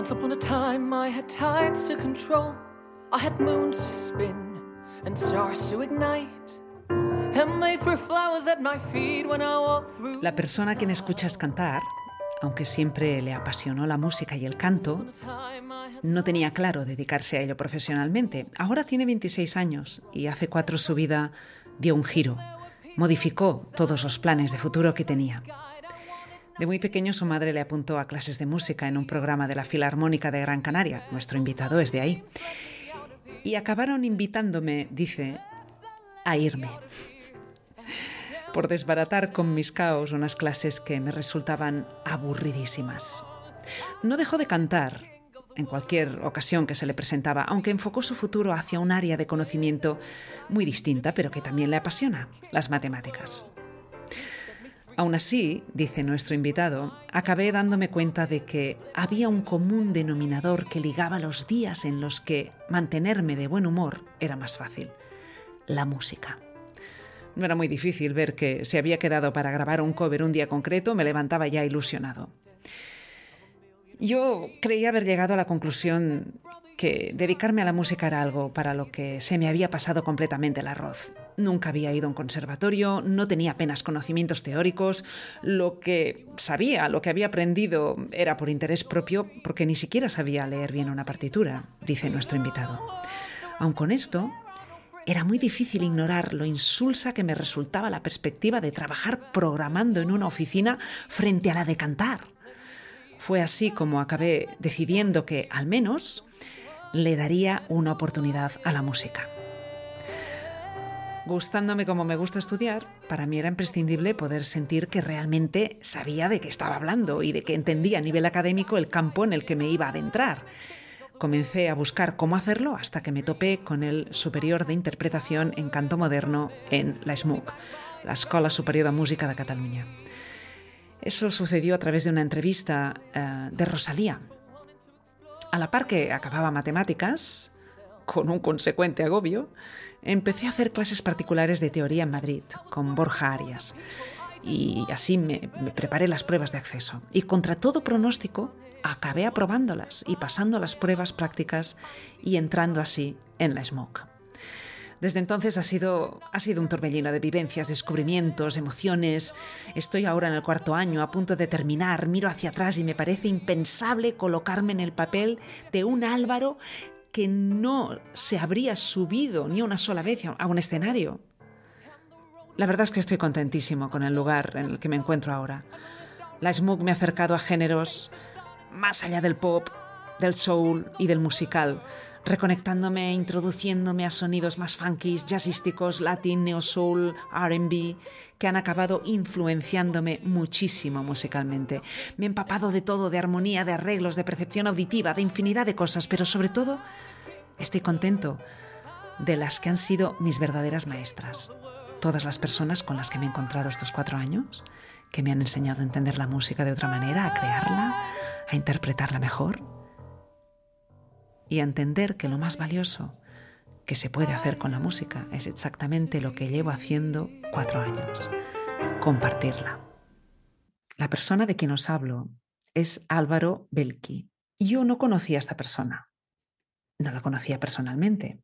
Once upon a time I had tides to control, I had moons to spin and stars to ignite. And they threw flowers at my feet when I walked through. La persona a quien escuchas cantar, aunque siempre le apasionó la música y el canto, no tenía claro dedicarse a ello profesionalmente. Ahora tiene 26 años y hace cuatro su vida dio un giro, modificó todos los planes de futuro que tenía. De muy pequeño su madre le apuntó a clases de música en un programa de la Filarmónica de Gran Canaria. Nuestro invitado es de ahí. Y acabaron invitándome, dice, a irme. Por desbaratar con mis caos unas clases que me resultaban aburridísimas. No dejó de cantar en cualquier ocasión que se le presentaba, aunque enfocó su futuro hacia un área de conocimiento muy distinta, pero que también le apasiona, las matemáticas. Aún así, dice nuestro invitado, acabé dándome cuenta de que había un común denominador que ligaba los días en los que mantenerme de buen humor era más fácil, la música. No era muy difícil ver que si había quedado para grabar un cover un día concreto, me levantaba ya ilusionado. Yo creía haber llegado a la conclusión que dedicarme a la música era algo para lo que se me había pasado completamente el arroz. Nunca había ido a un conservatorio, no tenía apenas conocimientos teóricos, lo que sabía, lo que había aprendido era por interés propio, porque ni siquiera sabía leer bien una partitura, dice nuestro invitado. Aun con esto, era muy difícil ignorar lo insulsa que me resultaba la perspectiva de trabajar programando en una oficina frente a la de cantar. Fue así como acabé decidiendo que, al menos, le daría una oportunidad a la música. Gustándome como me gusta estudiar, para mí era imprescindible poder sentir que realmente sabía de qué estaba hablando y de que entendía a nivel académico el campo en el que me iba a adentrar. Comencé a buscar cómo hacerlo hasta que me topé con el Superior de Interpretación en Canto Moderno en la SMUC, la Escola Superior de Música de Cataluña. Eso sucedió a través de una entrevista uh, de Rosalía, a la par que acababa matemáticas, con un consecuente agobio, empecé a hacer clases particulares de teoría en Madrid con Borja Arias. Y así me, preparé las pruebas de acceso. Y contra todo pronóstico, acabé aprobándolas y pasando las pruebas prácticas y entrando así en la SMOC. Desde entonces ha sido, ha sido un torbellino de vivencias, descubrimientos, emociones. Estoy ahora en el cuarto año, a punto de terminar, miro hacia atrás y me parece impensable colocarme en el papel de un Álvaro que no se habría subido ni una sola vez a un escenario. La verdad es que estoy contentísimo con el lugar en el que me encuentro ahora. La Smug me ha acercado a géneros más allá del pop, del soul y del musical, reconectándome, introduciéndome a sonidos más funkis, jazzísticos, latin, neo soul, RB, que han acabado influenciándome muchísimo musicalmente. Me he empapado de todo, de armonía, de arreglos, de percepción auditiva, de infinidad de cosas, pero sobre todo estoy contento de las que han sido mis verdaderas maestras. Todas las personas con las que me he encontrado estos cuatro años, que me han enseñado a entender la música de otra manera, a crearla, a interpretarla mejor y entender que lo más valioso que se puede hacer con la música es exactamente lo que llevo haciendo cuatro años, compartirla. La persona de quien os hablo es Álvaro Belki. Yo no conocía a esta persona, no la conocía personalmente.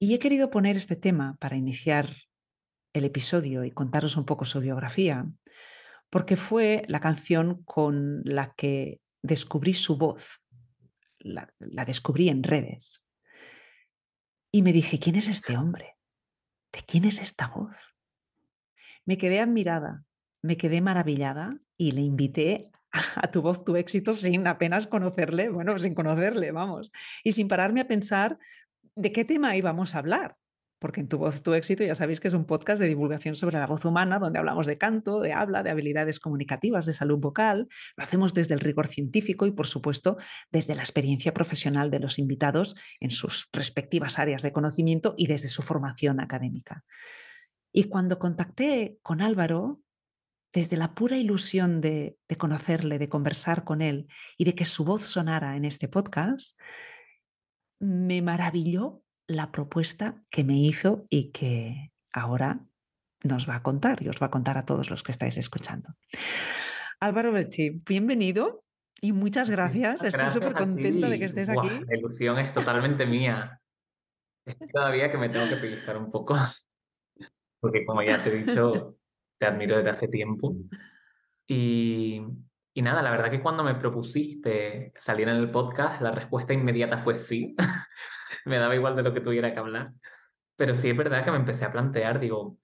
Y he querido poner este tema para iniciar el episodio y contaros un poco su biografía, porque fue la canción con la que descubrí su voz la, la descubrí en redes. Y me dije, ¿quién es este hombre? ¿De quién es esta voz? Me quedé admirada, me quedé maravillada y le invité a, tu voz, tu éxito sin apenas conocerle, bueno, sin conocerle, vamos, y sin pararme a pensar de qué tema íbamos a hablar porque en Tu Voz, Tu Éxito ya sabéis que es un podcast de divulgación sobre la voz humana, donde hablamos de canto, de habla, de habilidades comunicativas, de salud vocal. Lo hacemos desde el rigor científico y, por supuesto, desde la experiencia profesional de los invitados en sus respectivas áreas de conocimiento y desde su formación académica. Y cuando contacté con Álvaro, desde la pura ilusión de, de conocerle, de conversar con él y de que su voz sonara en este podcast, me maravilló la propuesta que me hizo y que ahora nos va a contar y os va a contar a todos los que estáis escuchando. Álvaro Belchi, bienvenido Y muchas gracias. Estoy súper contenta de que estés aquí. La ilusión es totalmente mía. Es todavía que me tengo que pellizcar un poco. Porque como ya te he dicho, te admiro desde hace tiempo. Y, y nada, la verdad que cuando me propusiste salir en el podcast, la respuesta inmediata fue sí. Me daba igual de lo que tuviera que hablar. Pero sí es verdad que me empecé a plantear, digo,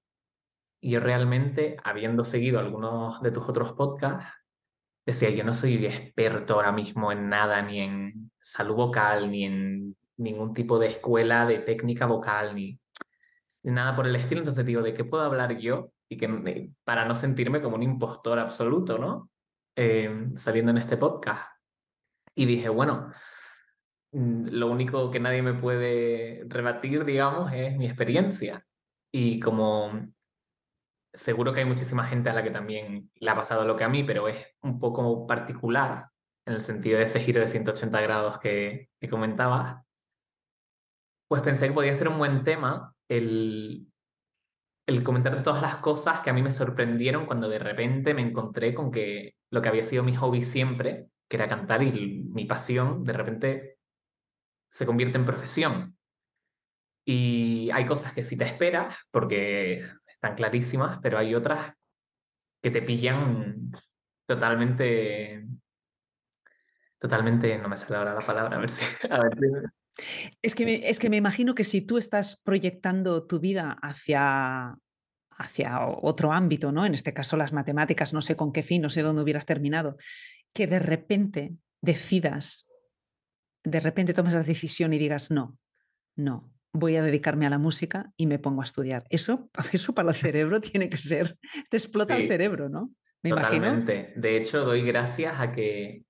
yo realmente, habiendo seguido algunos de tus otros podcasts, decía, yo no soy experto ahora mismo en nada, ni en salud vocal, ni en ningún tipo de escuela de técnica vocal, ni, nada por el estilo. Entonces digo, ¿de qué puedo hablar yo? Y que para no sentirme como un impostor absoluto, ¿no? Em, saliendo en este podcast. Y dije, bueno, lo único que nadie me puede rebatir, digamos, es mi experiencia. Y como seguro que hay muchísima gente a la que también le ha pasado lo que a mí, pero es un poco particular en el sentido de ese giro de 180 grados que, que comentabas, pues pensé que podía ser un buen tema el, el comentar todas las cosas que a mí me sorprendieron cuando de repente me encontré con que lo que había sido mi hobby siempre, que era cantar y mi pasión, de repente se convierte en profesión. Y hay cosas que sí te esperas, porque están clarísimas, pero hay otras que te pillan totalmente, totalmente, no me sale ahora la palabra, a ver si... Es que, me, es que me imagino que si tú estás proyectando tu vida hacia, hacia otro ámbito, ¿no? En este caso las matemáticas, no sé con qué fin, no sé dónde hubieras terminado, que de repente decidas, de repente tomes la decisión y digas, no, no, voy a dedicarme a la música y me pongo a estudiar. Eso, eso para el cerebro tiene que ser, te explota el cerebro, ¿no? Me totalmente. De hecho, doy gracias a que,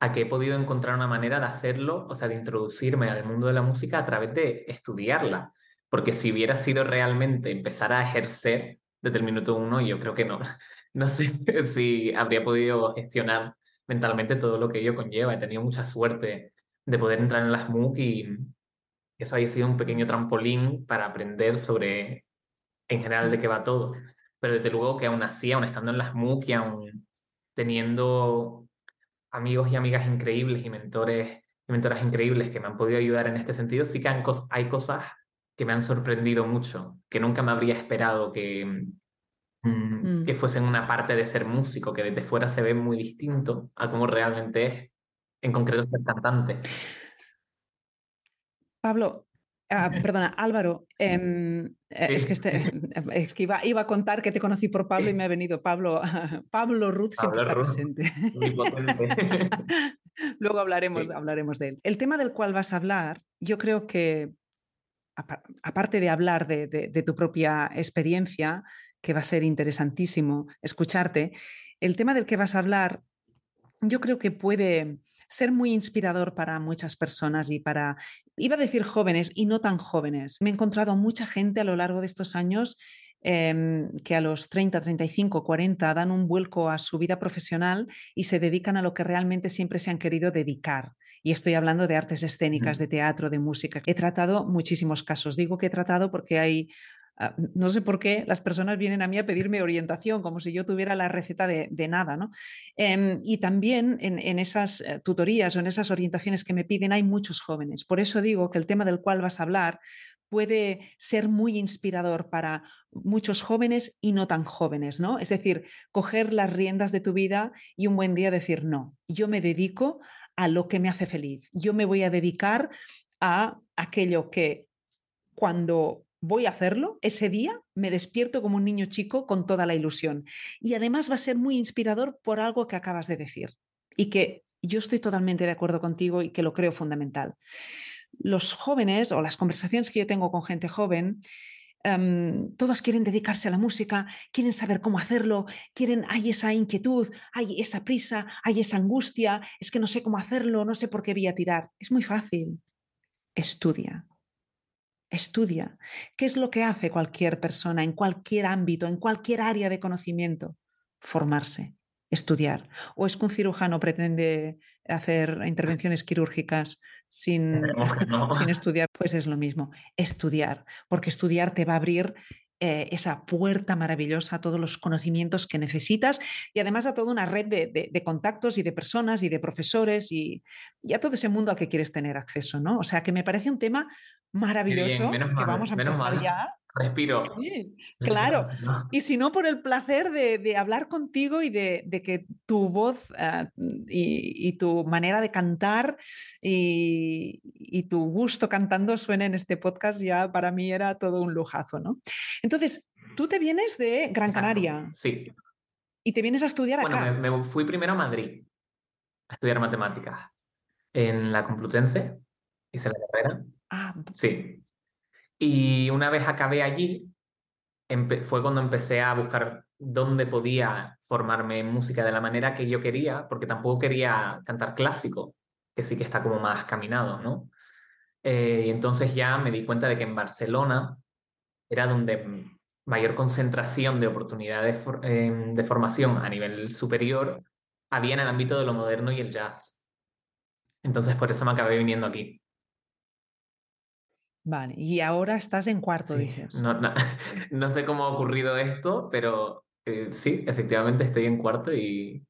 a que he podido encontrar una manera de hacerlo, o sea, de introducirme al mundo de la música a través de estudiarla. Porque si hubiera sido realmente empezar a ejercer desde el minuto uno, yo creo que no. No sé si habría podido gestionar mentalmente todo lo que ello conlleva. He tenido mucha suerte de poder entrar en las MOOC y, eso haya sido un pequeño trampolín para aprender sobre, en general, de qué va todo. Pero desde luego que aún así, aún estando en las MOOC y aún teniendo amigos y amigas increíbles y mentores y mentoras increíbles que me han podido ayudar en este sentido, sí que hay cosas que me han sorprendido mucho, que nunca me habría esperado que, mm, mm. que fuesen una parte de ser músico, que desde fuera se ve muy distinto a cómo realmente es, en concreto ser cantante. Pablo, ah, perdona, Álvaro, em, eh, es que, este, es que iba, iba, a contar que te conocí por Pablo y me ha venido Pablo. Pablo Ruth siempre está presente. Luego hablaremos, hablaremos de él. El tema del cual vas a hablar, yo creo que, aparte de hablar de tu propia experiencia, que va a ser interesantísimo escucharte, el tema del que vas a hablar, yo creo que puede ser muy inspirador para muchas personas y para, iba a decir jóvenes y no tan jóvenes. Me he encontrado a mucha gente a lo largo de estos años em, que a los 30, 35, 40 dan un vuelco a su vida profesional y se dedican a lo que realmente siempre se han querido dedicar. Y estoy hablando de artes escénicas, de teatro, de música. He tratado muchísimos casos. Digo que he tratado porque hay no sé por qué las personas vienen a mí a pedirme orientación, como si yo tuviera la receta de, nada. ¿no? Em, y también en, esas eh, tutorías o en esas orientaciones que me piden hay muchos jóvenes. Por eso digo que el tema del cual vas a hablar puede ser muy inspirador para muchos jóvenes y no tan jóvenes, ¿no? Es decir, coger las riendas de tu vida y un buen día decir, no, yo me dedico a lo que me hace feliz, yo me voy a dedicar a aquello que cuando voy a hacerlo, ese día me despierto como un niño chico con toda la ilusión. Y además va a ser muy inspirador por algo que acabas de decir y que yo estoy totalmente de acuerdo contigo y que lo creo fundamental. Los jóvenes o las conversaciones que yo tengo con gente joven, em, todos quieren dedicarse a la música, quieren saber cómo hacerlo, quieren, hay esa inquietud, hay esa prisa, hay esa angustia, es que no sé cómo hacerlo, no sé por qué voy a tirar. Es muy fácil. Estudia, Estudia. ¿Qué es lo que hace cualquier persona en cualquier ámbito, en cualquier área de conocimiento? Formarse, estudiar. ¿O es que un cirujano pretende hacer intervenciones quirúrgicas sin, sin estudiar? Pues es lo mismo, estudiar, porque estudiar te va a abrir eh, esa puerta maravillosa a todos los conocimientos que necesitas y además a toda una red de, contactos y de personas y de profesores y, a todo ese mundo al que quieres tener acceso, ¿no? O sea, que me parece un tema maravilloso que vamos a empezar ya Respiro. claro. Y si no, por el placer de, hablar contigo y de, que tu voz ah, y, tu manera de cantar y, tu gusto cantando suene en este podcast, ya para mí era todo un lujazo, ¿no? Entonces, tú te vienes de Gran Canaria. Sí. Y te vienes a estudiar acá. Bueno, me, fui primero a Madrid a estudiar matemáticas en la Complutense. Hice la carrera. Ah. Sí. Y una vez acabé allí, fue cuando empecé a buscar dónde podía formarme en música de la manera que yo quería, porque tampoco quería cantar clásico, que sí que está como más caminado, ¿no? Eh, y entonces ya me di cuenta de que en Barcelona era donde mayor concentración de oportunidades em, de formación a nivel superior había en el ámbito de lo moderno y el jazz. Entonces por eso me acabé viniendo aquí. Vale, y ahora estás en cuarto, dices. No, no, sé cómo ha ocurrido esto, pero eh, sí, efectivamente estoy en cuarto y,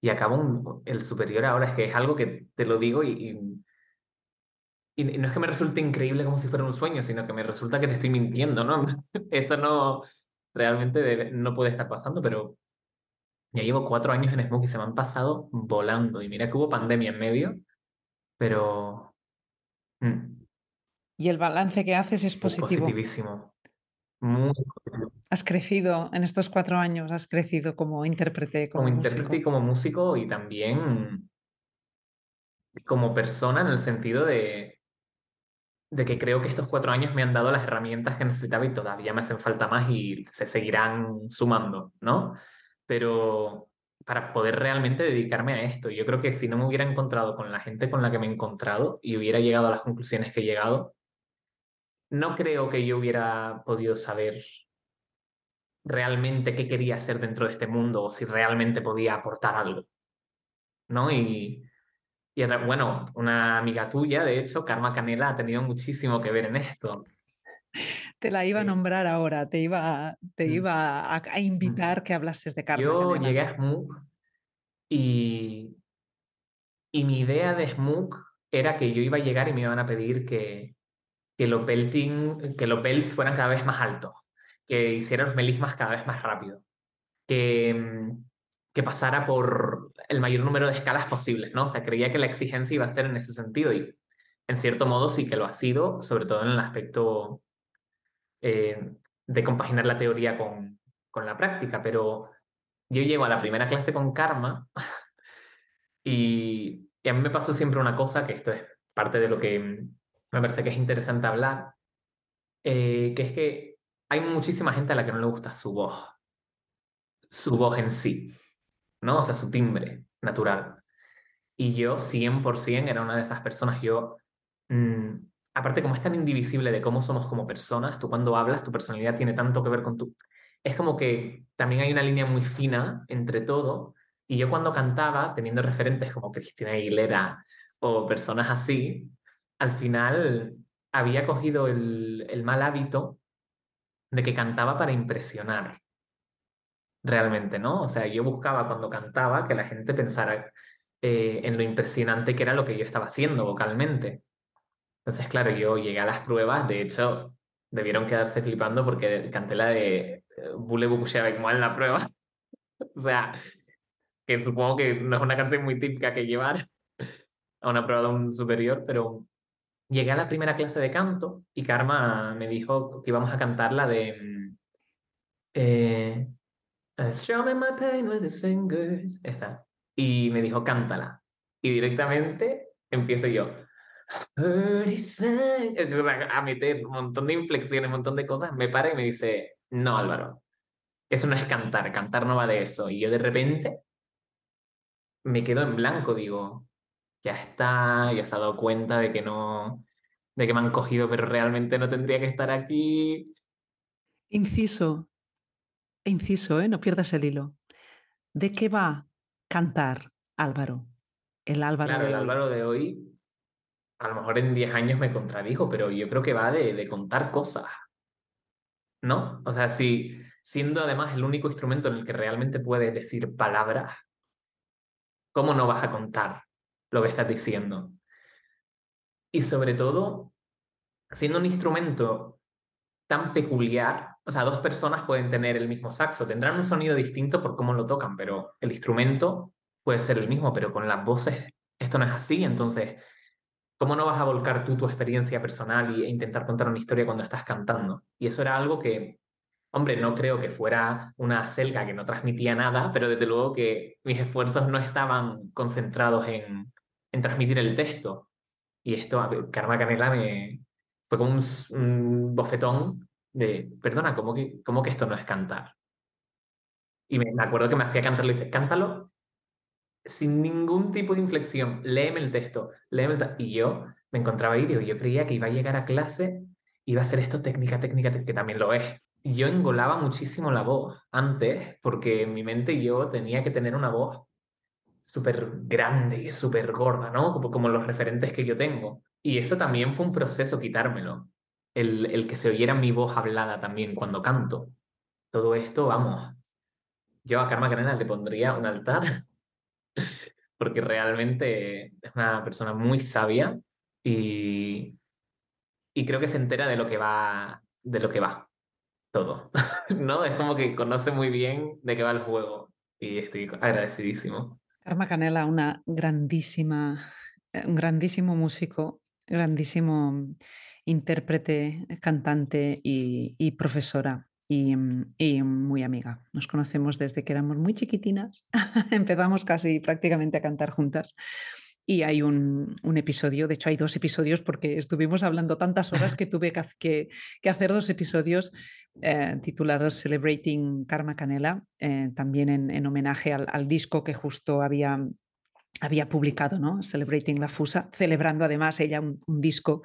y acabo el superior ahora. Es que es algo que te lo digo y, y, no es que me resulte increíble como si fuera un sueño, sino que me resulta que te estoy mintiendo, ¿no? Esto no realmente no puede estar pasando, pero ya llevo cuatro años en Smoke y se me han pasado volando. Y mira que hubo pandemia en medio, pero... Mm, y el balance que haces es positivo. Positivísimo. Muy Has crecido en estos cuatro años, has crecido como intérprete. Como, intérprete y como músico y también como persona en el sentido de, de que creo que estos cuatro años me han dado las herramientas que necesitaba y todavía me hacen falta más y se seguirán sumando, ¿no? Pero para poder realmente dedicarme a esto, yo creo que si no me hubiera encontrado con la gente con la que me he encontrado y hubiera llegado a las conclusiones que he llegado, no creo que yo hubiera podido saber realmente qué quería hacer dentro de este mundo o si realmente podía aportar algo. ¿No? Y, y bueno, una amiga tuya, de hecho, Karma Canela, ha tenido muchísimo que ver en esto. Te la iba a nombrar ahora, te iba, te mm. iba a, mm. invitar que hablases de Karma. Yo llegué a Smook y, y mi idea de Smook era que yo iba a llegar y me iban a pedir que, que los, belting, que los belts fueran cada vez más altos, que hiciera los melismas cada vez más rápido, que, mm, que pasara por el mayor número de escalas posibles, ¿no? O creía que la exigencia iba a ser en ese sentido y en cierto modo sí que lo ha sido, sobre todo en el aspecto eh, de compaginar la teoría con, con la práctica, pero yo llego a la primera clase con karma y, y, a mí me pasó siempre una cosa, que esto es parte de lo que me parece que es interesante hablar, eh, que es que hay muchísima gente a la que no le gusta su voz, su voz en sí, ¿no? O sea, su timbre natural. Y yo 100% era una de esas personas, yo, mm, aparte como es tan indivisible de cómo somos como personas, tú cuando hablas, tu personalidad tiene tanto que ver con tu... Es como que también hay una línea muy fina entre todo, y yo cuando cantaba, teniendo referentes como Cristina Aguilera o personas así, al final había cogido el, mal hábito de que cantaba para impresionar. Realmente, ¿no? O sea, yo buscaba cuando cantaba que la gente pensara eh, en lo impresionante que era lo que yo estaba haciendo vocalmente. Entonces, claro, yo llegué a las pruebas, de hecho, debieron quedarse flipando porque canté la de Bule avec moi en la prueba. o sea, que supongo que no es una canción muy típica que llevar a una prueba de un superior, pero llegué a la primera clase de canto y Karma me dijo que íbamos a cantar la de mm, eh, my pain with his fingers. Esta. Y me dijo, cántala. Y directamente empiezo yo. A meter un montón de inflexiones, un montón de cosas. Me para y me dice, no, Álvaro, eso no es cantar. Cantar no va de eso. Y yo de repente me quedo en blanco. Digo, ya está, ya se ha dado cuenta de que no, de que me han cogido, pero realmente no tendría que estar aquí. Inciso, inciso, ¿eh? no pierdas el hilo. ¿De qué va cantar Álvaro? El Álvaro claro, de el hoy. Álvaro de hoy, a lo mejor en 10 años me contradijo, pero yo creo que va de, de contar cosas. ¿no? O sea, si siendo además el único instrumento en el que realmente puedes decir palabras, ¿cómo no vas a contar lo que estás diciendo? Y sobre todo, siendo un instrumento tan peculiar, o sea, dos personas pueden tener el mismo saxo, tendrán un sonido distinto por cómo lo tocan, pero el instrumento puede ser el mismo, pero con las voces esto no es así, entonces, ¿cómo no vas a volcar tú tu experiencia personal e intentar contar una historia cuando estás cantando? Y eso era algo que, hombre, no creo que fuera una selga que no transmitía nada, pero desde luego que mis esfuerzos no estaban concentrados en, en transmitir el texto. Y esto, Karma Canela me fue como un, bofetón de, perdona, ¿cómo que, ¿cómo que esto no es cantar? Y me, acuerdo que me hacía cantar, le dice, cántalo sin ningún tipo de inflexión, léeme el texto, léeme el Y yo me encontraba ahí, digo, yo creía que iba a llegar a clase, iba a ser esto técnica, técnica, que también lo es. Yo engolaba muchísimo la voz antes, porque en mi mente yo tenía que tener una voz súper grande y súper gorda, ¿no? Como, como los referentes que yo tengo. Y eso también fue un proceso quitármelo. El, el que se oyera mi voz hablada también cuando canto. Todo esto, vamos. Yo a Karma Canela le pondría un altar porque realmente es una persona muy sabia y, y creo que se entera de lo que va, de lo que va todo, ¿no? Es como que conoce muy bien de qué va el juego y estoy agradecidísimo. Karma Canela, una grandísima, eh, un grandísimo músico, grandísimo intérprete, cantante y, y profesora. Mm, y, muy amiga. Nos conocemos desde que éramos muy chiquitinas, empezamos casi prácticamente a cantar juntas. Y hay un, episodio, de hecho hay dos episodios porque estuvimos hablando tantas horas que tuve que, que, hacer dos episodios eh, titulados Celebrating Karma Canela, eh, también en, homenaje al, al, disco que justo había, había publicado, ¿no? Celebrating la Fusa, celebrando además ella un, un disco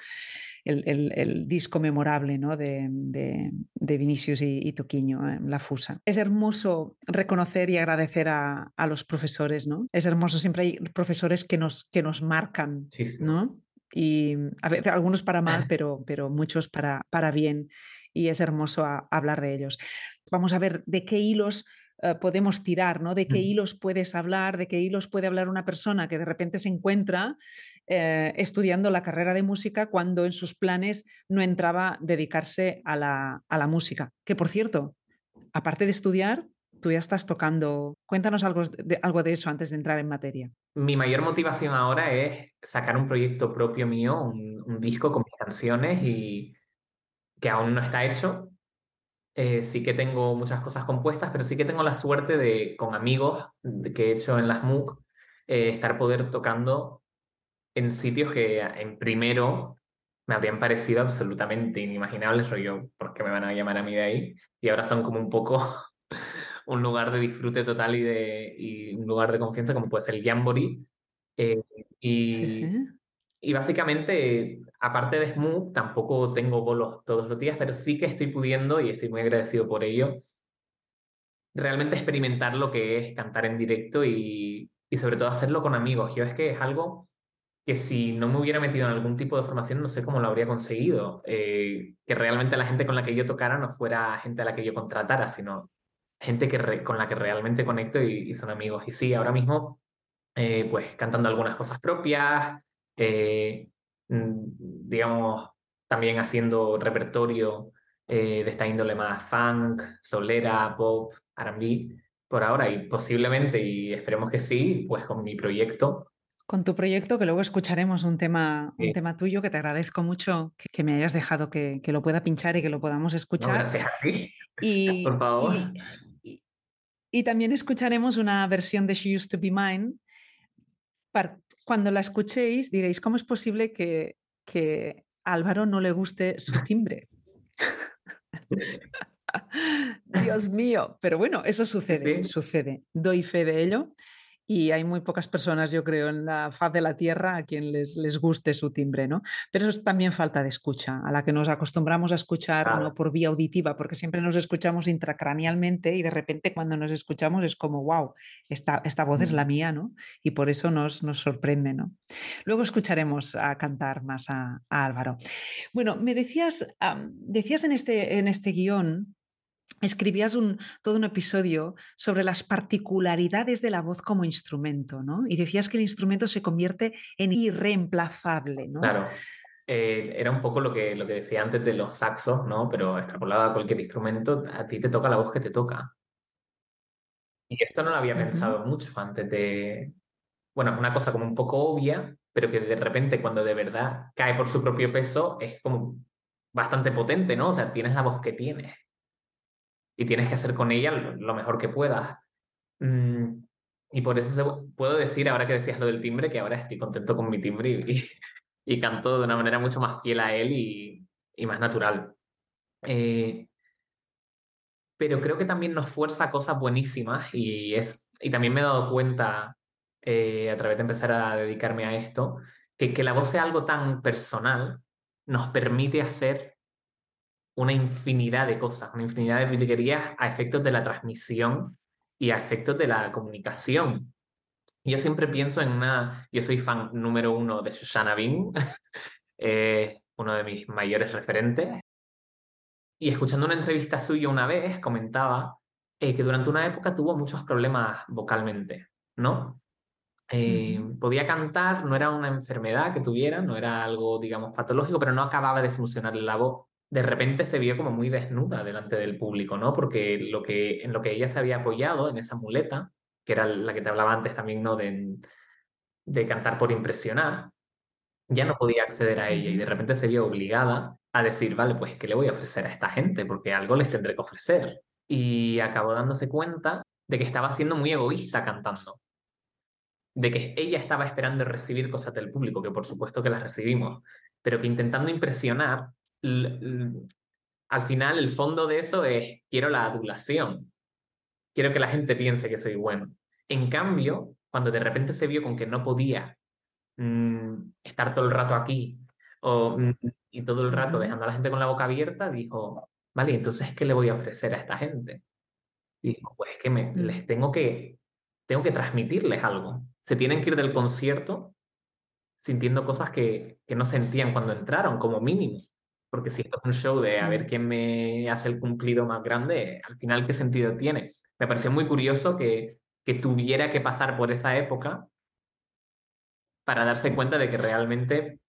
el, disco memorable ¿no? de, de, Vinicius y, Toquiño, eh, La Fusa. Es hermoso reconocer y agradecer a, los profesores, ¿no? Es hermoso, siempre hay profesores que nos, que nos marcan, ¿no? Y a veces algunos para mal, pero, pero muchos para, para bien. Y es hermoso hablar de ellos. Vamos a ver de qué hilos eh, podemos tirar, ¿no? De qué hilos puedes hablar, de qué hilos puede hablar una persona que de repente se encuentra eh, estudiando la carrera de música cuando en sus planes no entraba dedicarse a la, a la música. Que por cierto, aparte de estudiar, tú ya estás tocando. Cuéntanos algo de, algo de eso antes de entrar en materia. Mi mayor motivación ahora es sacar un proyecto propio mío, un, un disco con mis canciones y que aún no está hecho, eh, sí que tengo muchas cosas compuestas, pero sí que tengo la suerte de, con amigos que he hecho en las MOOC, eh, estar poder tocando en sitios que en primero me habrían parecido absolutamente inimaginables, rollo, porque me van a llamar a mí de ahí? Y ahora son como un poco un lugar de disfrute total y, de, y un lugar de confianza, como puede ser el Jamboree. Eh, y, sí, sí. Y básicamente, aparte de Smooth, tampoco tengo bolos todos los días, pero sí que estoy pudiendo, y estoy muy agradecido por ello, realmente experimentar lo que es cantar en directo y, y sobre todo hacerlo con amigos. Yo es que es algo que si no me hubiera metido en algún tipo de formación, no sé cómo lo habría conseguido. Eh, que realmente la gente con la que yo tocara no fuera gente a la que yo contratara, sino gente que con la que realmente conecto y, son amigos. Y sí, ahora mismo, eh, pues cantando algunas cosas propias, eh, mm, digamos, también haciendo repertorio eh, de esta índole más funk, solera, pop, RB, por ahora y posiblemente, y esperemos que sí, pues con mi proyecto. Con tu proyecto, que luego escucharemos un tema, un tema tuyo, que te agradezco mucho que, me hayas dejado que, que, lo pueda pinchar y que lo podamos escuchar. gracias a ti. Y, por favor. Y, y, también escucharemos una versión de She Used to Be Mine cuando la escuchéis diréis, ¿cómo es posible que, que a Álvaro no le guste su timbre? Dios mío, pero bueno, eso sucede, sucede. Doy fe de ello y hay muy pocas personas, yo creo, en la faz de la tierra a quien les, les guste su timbre, ¿no? Pero eso es también falta de escucha, a la que nos acostumbramos a escuchar no por vía auditiva, porque siempre nos escuchamos intracranealmente y de repente cuando nos escuchamos es como, wow, esta, esta voz es la mm. mía, ¿no? Y por eso nos, nos sorprende, ¿no? Luego escucharemos a cantar más a, Álvaro. Bueno, me decías, decías en este, en este guion escribías un, todo un episodio sobre las particularidades de la voz como instrumento, ¿no? Y decías que el instrumento se convierte en irreemplazable, ¿no? Claro. Eh, era un poco lo que, lo que decía antes de los saxos, ¿no? Pero extrapolado a cualquier instrumento, a ti te toca la voz que te toca. Y esto no lo había pensado mucho antes de... Bueno, es una cosa como un poco obvia, pero que de repente cuando de verdad cae por su propio peso es como bastante potente, ¿no? O sea, tienes la voz que tienes y tienes que hacer con ella lo mejor que puedas. Mm, y por eso puedo decir, ahora que decías lo del timbre, que ahora estoy contento con mi timbre y, y, canto de una manera mucho más fiel a él y, y más natural. Eh, pero creo que también nos fuerza cosas buenísimas y, es, y también me he dado cuenta eh, a través de empezar a dedicarme a esto, que, que la voz sea algo tan personal nos permite hacer una infinidad de cosas, una infinidad de virguerías a efectos de la transmisión y a efectos de la comunicación. Yo siempre pienso en una, yo soy fan número uno de Shoshana Bean, eh, uno de mis mayores referentes, y escuchando una entrevista suya una vez comentaba eh, que durante una época tuvo muchos problemas vocalmente, ¿no? Eh, podía cantar, no era una enfermedad que tuviera, no era algo, digamos, patológico, pero no acababa de funcionar la voz de repente se vio como muy desnuda delante del público, ¿no? Porque lo que, en lo que ella se había apoyado, en esa muleta, que era la que te hablaba antes también, ¿no? De, de cantar por impresionar, ya no podía acceder a ella y de repente se vio obligada a decir, vale, pues ¿qué le voy a ofrecer a esta gente? Porque algo les tendré que ofrecer. Y acabó dándose cuenta de que estaba siendo muy egoísta cantando. De que ella estaba esperando recibir cosas del público, que por supuesto que las recibimos, pero que intentando impresionar al final el fondo de eso es, quiero la adulación, quiero que la gente piense que soy bueno. En cambio, cuando de repente se vio con que no podía mm, estar todo el rato aquí o, mm, y todo el rato dejando a la gente con la boca abierta, dijo, vale, entonces, ¿qué le voy a ofrecer a esta gente? Dijo, pues que me, les tengo que, tengo que transmitirles algo. Se tienen que ir del concierto sintiendo cosas que, que no sentían cuando entraron, como mínimo porque si esto es un show de a ver quién me hace el cumplido más grande, al final, ¿qué sentido tiene? Me pareció muy curioso que, que tuviera que pasar por esa época para darse cuenta de que realmente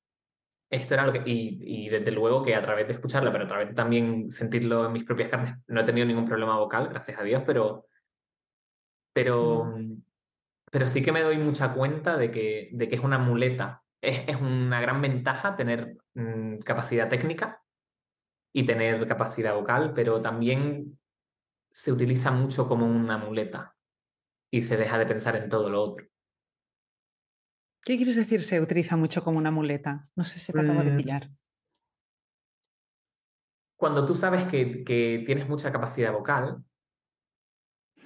esto era lo que... Y, y, desde luego que a través de escucharlo, pero a través de también sentirlo en mis propias carnes, no he tenido ningún problema vocal, gracias a Dios, pero... Pero, mm. pero sí que me doy mucha cuenta de que, de que es una muleta es, una gran ventaja tener mm, capacidad técnica y tener capacidad vocal, pero también se utiliza mucho como una muleta y se deja de pensar en todo lo otro. ¿Qué quieres decir se utiliza mucho como una muleta? No sé si te acabo de mm. pillar. Cuando tú sabes que, tienes mucha capacidad vocal,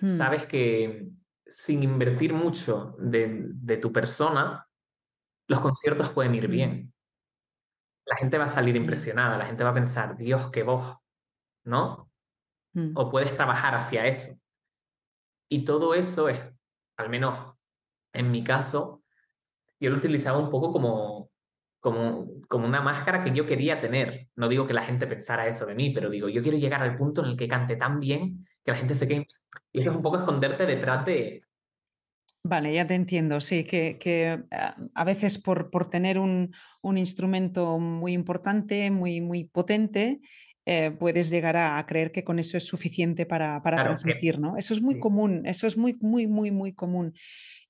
hmm. sabes que sin invertir mucho de tu persona, los conciertos pueden ir bien. La gente va a salir impresionada, la gente va a pensar, Dios, qué voz, ¿no? Mm. O puedes trabajar hacia eso. Y todo eso es, al menos en mi caso, yo lo utilizaba un poco como, como, como una máscara que yo quería tener. No digo que la gente pensara eso de mí, pero digo, yo quiero llegar al punto en el que cante tan bien que la gente se quede... Y eso es un poco esconderte detrás de, Vale, ya te entiendo, sí, que, ah, a veces por, por tener un, instrumento muy importante, muy, muy potente, eh, puedes llegar a, creer que con eso es suficiente para, para transmitir, ¿no? Eso es muy común, eso es muy, muy, muy, muy común.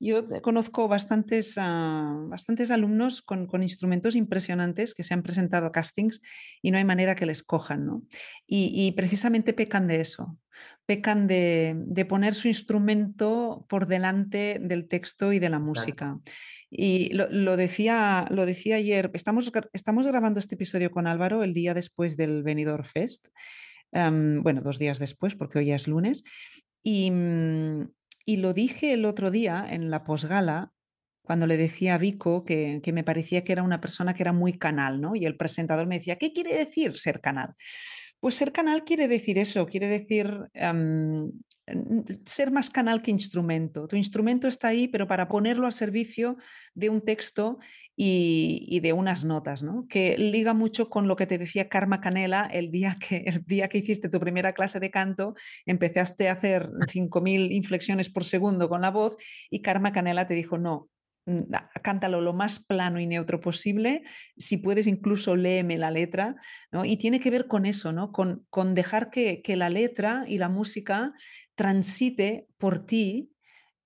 Yo conozco bastantes, ah, bastantes alumnos con, instrumentos impresionantes que se han presentado a castings y no hay manera que les cojan, ¿no? Y, precisamente pecan de eso, pecan de, poner su instrumento por delante del texto y de la música. Y lo, decía, lo decía ayer, estamos, estamos grabando este episodio con Álvaro el día después del Benidorm Fest, em, bueno, dos días después, porque hoy ya es lunes, y, mm, Y lo dije el otro día en la posgala, cuando le decía a Vico que, que, me parecía que era una persona que era muy canal, ¿no? Y el presentador me decía, ¿qué quiere decir ser canal? Pues ser canal quiere decir eso, quiere decir um, ser más canal que instrumento. Tu instrumento está ahí, pero para ponerlo al servicio de un texto y, de unas notas, ¿no? Que liga mucho con lo que te decía Karma Canela el día que, el día que hiciste tu primera clase de canto, empezaste a hacer 5.000 inflexiones por segundo con la voz y Karma Canela te dijo, no, cántalo lo más plano y neutro posible, si puedes incluso léeme la letra, ¿no? Y tiene que ver con eso, ¿no? Con, con dejar que, que, la letra y la música transite por ti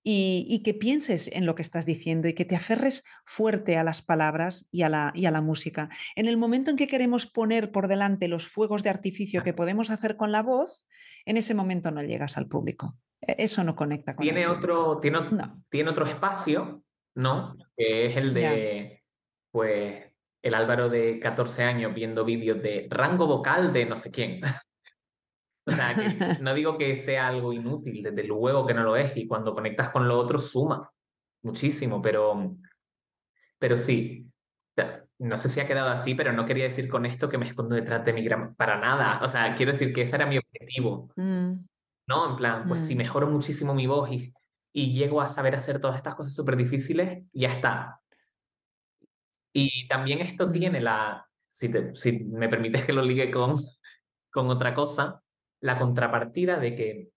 y, y, que pienses en lo que estás diciendo y que te aferres fuerte a las palabras y a, la, y a la música. En el momento en que queremos poner por delante los fuegos de artificio que podemos hacer con la voz, en ese momento no llegas al público. E, eso no conecta con tiene otro tiene, no. tiene otro espacio ¿no? Que es el de, pues, el Álvaro de 14 años viendo vídeos de rango vocal de no sé quién. o sea, que no digo que sea algo inútil, desde luego que no lo es, y cuando conectas con lo otro suma muchísimo, pero, pero sí, no sé si ha quedado así, pero no quería decir con esto que me escondo detrás de mi gran... Para nada, o sea, quiero decir que ese era mi objetivo, mm. ¿no? En plan, pues si mm. mejoro muchísimo mi voz y y llego a saber hacer todas estas cosas súper difíciles, ya está. Y también esto tiene la, si, si me permites que lo ligue con, con otra cosa, la contrapartida de que,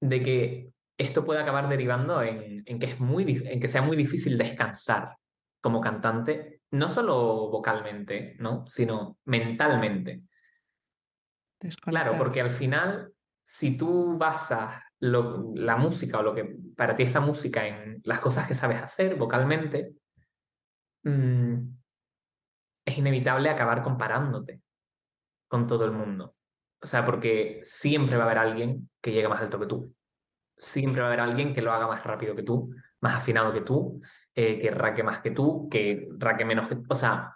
de que esto puede acabar derivando en, en, que es muy, en que sea muy difícil descansar como cantante, no solo vocalmente, ¿no? sino mentalmente. Claro, porque al final, si tú basas la música o lo que para ti es la música en las cosas que sabes hacer vocalmente, mm, es inevitable acabar comparándote con todo el mundo. O sea, porque siempre va a haber alguien que llegue más alto que tú. Siempre va a haber alguien que lo haga más rápido que tú, más afinado que tú, eh, que raque más que tú, que raque menos que tú. O sea,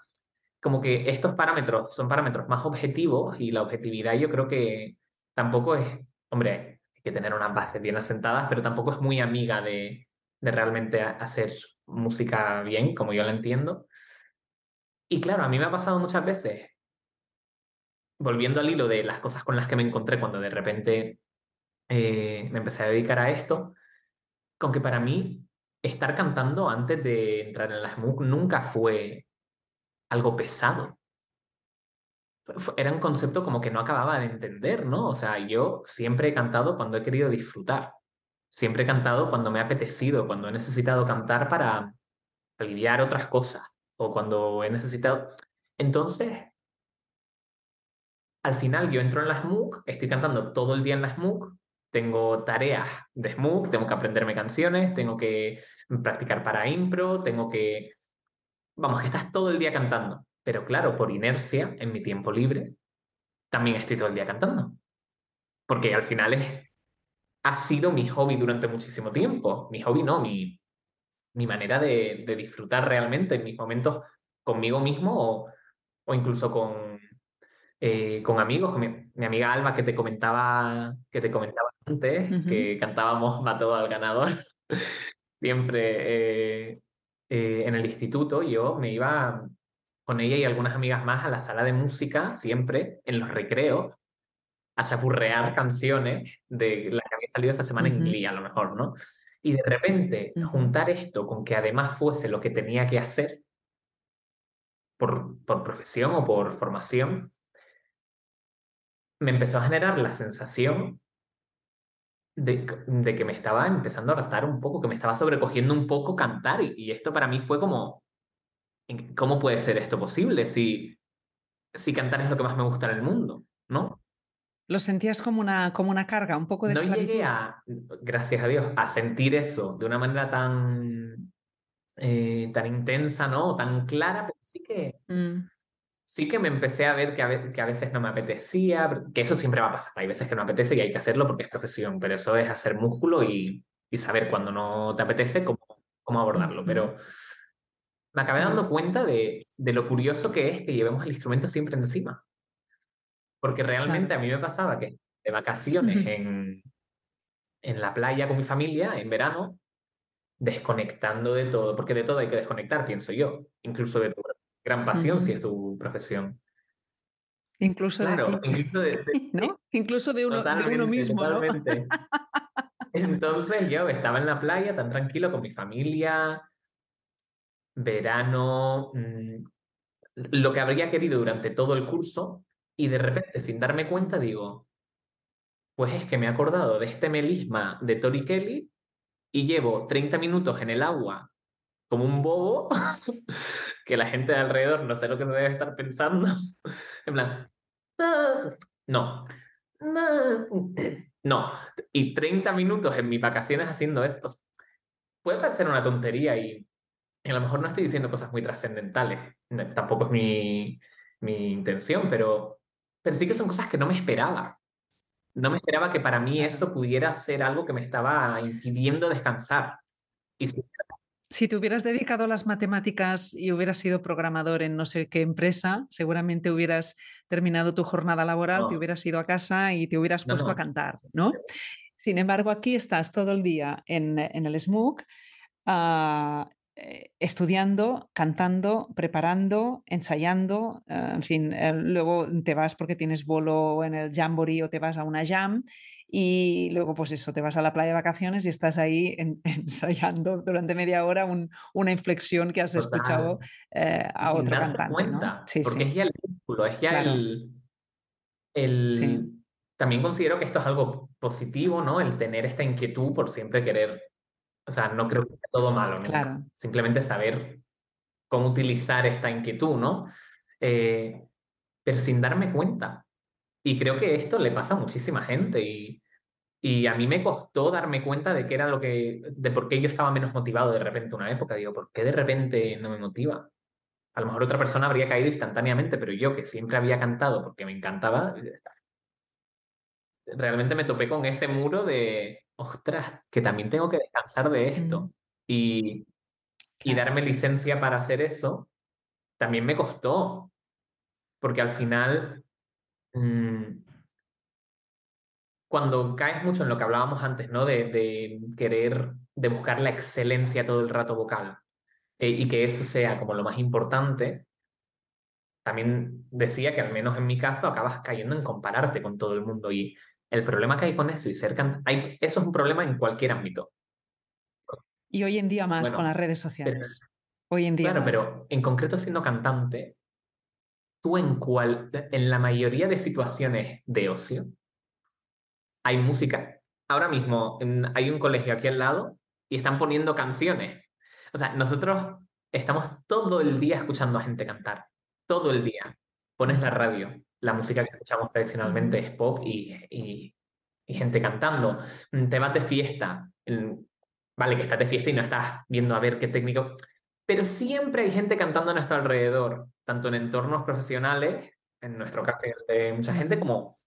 como que estos parámetros son parámetros más objetivos y la objetividad yo creo que tampoco es, hombre, que tener unas bases bien asentadas, pero tampoco es muy amiga de, de realmente hacer música bien, como yo la entiendo. Y claro, a mí me ha pasado muchas veces, volviendo al hilo de las cosas con las que me encontré cuando de repente eh, me empecé a dedicar a esto, con que para mí estar cantando antes de entrar en las MOOC nunca fue algo pesado era un concepto como que no acababa de entender, ¿no? O sea, yo siempre he cantado cuando he querido disfrutar. Siempre he cantado cuando me ha apetecido, cuando he necesitado cantar para aliviar otras cosas o cuando he necesitado... Entonces, al final yo entro en las MOOC, estoy cantando todo el día en las MOOC, tengo tareas de SMOOC, tengo que aprenderme canciones, tengo que practicar para impro, tengo que... Vamos, que estás todo el día cantando. Pero claro, por inercia, en mi tiempo libre, también estoy todo el día cantando. Porque al final es, ha sido mi hobby durante muchísimo tiempo. Mi hobby no, mi, mi manera de, de disfrutar realmente en mis momentos conmigo mismo o, o incluso con, eh, con amigos, con mi, amiga Alba que te comentaba, que te comentaba antes, que cantábamos Va todo al ganador, siempre eh, eh, en el instituto, yo me iba con ella y algunas amigas más a la sala de música, siempre en los recreos, a chapurrear canciones de las que había salido esa semana en Glee, a lo mejor, ¿no? Y de repente juntar esto con que además fuese lo que tenía que hacer por, por profesión o por formación, me empezó a generar la sensación de, de, que me estaba empezando a hartar un poco, que me estaba sobrecogiendo un poco cantar. Y, y, esto para mí fue como, ¿cómo puede ser esto posible si, si cantar es lo que más me gusta en el mundo? ¿No? ¿Lo sentías como una, como una carga, un poco de No llegué a, gracias a Dios, a sentir eso de una manera tan, eh, tan intensa, ¿no? Tan clara, pero sí que, mm. sí que me empecé a ver que a, que a, veces no me apetecía, que eso siempre va a pasar. Hay veces que no apetece y hay que hacerlo porque es profesión, pero eso es hacer músculo y, y saber cuando no te apetece cómo, cómo abordarlo. Pero me acabé dando cuenta de, de, lo curioso que es que llevemos el instrumento siempre encima. Porque realmente a mí me pasaba que de vacaciones en, en la playa con mi familia en verano, desconectando de todo, porque de todo hay que desconectar, pienso yo, incluso de tu gran pasión si es tu profesión. Incluso de ti. Incluso de, ¿no? Incluso de uno, de uno mismo. Totalmente. Entonces yo estaba en la playa tan tranquilo con mi familia, verano, mm, lo que habría querido durante todo el curso, y de repente, sin darme cuenta, digo, pues es que me he acordado de este melisma de Tori Kelly y llevo 30 minutos en el agua como un bobo, que la gente de alrededor no sé lo que se debe estar pensando. en plan, ah, no, no, no. Y 30 minutos en mis vacaciones haciendo eso. Puede parecer una tontería y, a lo mejor no estoy diciendo cosas muy trascendentales. Tampoco es mi, mi intención, pero, pero sí que son cosas que no me esperaba. No me esperaba que para mí eso pudiera ser algo que me estaba impidiendo descansar. Y si te hubieras dedicado a las matemáticas y hubieras sido programador en no sé qué empresa, seguramente hubieras terminado tu jornada laboral, te hubieras ido a casa y te hubieras puesto a cantar, ¿no? Sin embargo, aquí estás todo el día en, el SMUC eh, estudiando, cantando, preparando, ensayando, eh, en fin, eh, luego te vas porque tienes bolo en el Jamboree o te vas a una jam y luego pues eso, te vas a la playa de vacaciones y estás ahí ensayando durante media hora una inflexión que has escuchado a otro cantante. Sí, porque es ya el vínculo, es ya el... También considero que esto es algo positivo, ¿no? El tener esta inquietud por siempre querer o sea, no creo que sea todo malo, Claro. Simplemente saber cómo utilizar esta inquietud, ¿no? Eh, pero sin darme cuenta. Y creo que esto le pasa a muchísima gente y, y a mí me costó darme cuenta de qué era lo que, de por qué yo estaba menos motivado de repente una época. Digo, ¿por qué de repente no me motiva? A lo mejor otra persona habría caído instantáneamente, pero yo que siempre había cantado porque me encantaba, realmente me topé con ese muro de, ostras, que también tengo que descansar de esto. Y, y darme licencia para hacer eso, también me costó. Porque al final, mm, cuando caes mucho en lo que hablábamos antes, ¿no? De, de querer, de buscar la excelencia todo el rato vocal eh, y que eso sea como lo más importante, también decía que al menos en mi caso acabas cayendo en compararte con todo el mundo y el problema que hay con eso y ser hay, eso es un problema en cualquier ámbito. Y hoy en día más con las redes sociales. hoy en día. Claro, pero en concreto siendo cantante, tú en cual, en la mayoría de situaciones de ocio, hay música. Ahora mismo hay un colegio aquí al lado y están poniendo canciones. O sea, nosotros estamos todo el día escuchando a gente cantar. Todo el día. Pones la radio, la música que escuchamos tradicionalmente es pop y, gente cantando. Mm, te vas de fiesta, vale, que estás de fiesta y no estás viendo a ver qué técnico, pero siempre hay gente cantando a nuestro alrededor, tanto en entornos profesionales, en nuestro caso de mucha gente, como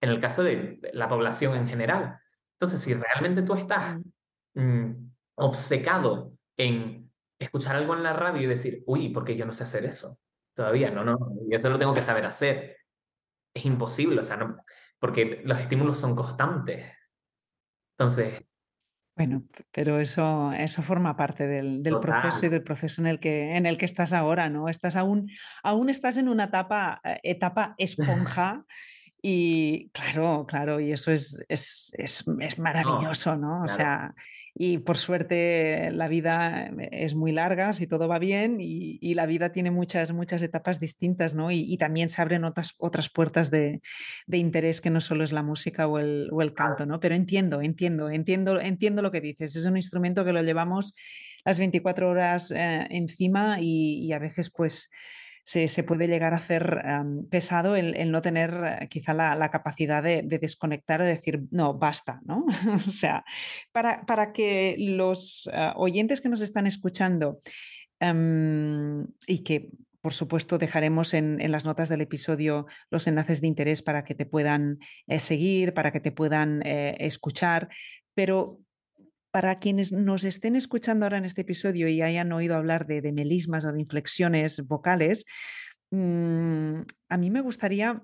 en el caso de la población en general. Entonces, si realmente tú estás mm, obcecado en escuchar algo en la radio y decir, uy, ¿por qué yo no sé hacer eso? Todavía, no, no, yo eso lo tengo que saber hacer. Es imposible, o sea, no, porque los estímulos son constantes. Entonces... Bueno, pero eso, eso forma parte del, del proceso y del proceso en el que, en el que estás ahora, ¿no? Estás aún, aún estás en una etapa, eh, etapa esponja y claro, claro, y eso es, es, es, es maravilloso, ¿no? O sea, y por suerte la vida es muy larga, si todo va bien, y, y la vida tiene muchas, muchas etapas distintas, ¿no? Y, y también se abren otras, otras puertas de, de, interés que no solo es la música o el, o el canto, ¿no? Pero entiendo, entiendo, entiendo, entiendo lo que dices. Es un instrumento que lo llevamos las 24 horas eh, encima y, y a veces pues se, puede llegar a hacer pesado el, no tener eh, quizá la, capacidad de, desconectar o decir, no, basta, ¿no? o sea, para, para que los ah, oyentes que nos están escuchando y que por supuesto, dejaremos en, las notas del episodio los enlaces de interés para que te puedan eh, seguir, para que te puedan eh, escuchar, pero para quienes nos estén escuchando ahora en este episodio y hayan oído hablar de, melismas o de inflexiones vocales, mm, a mí me gustaría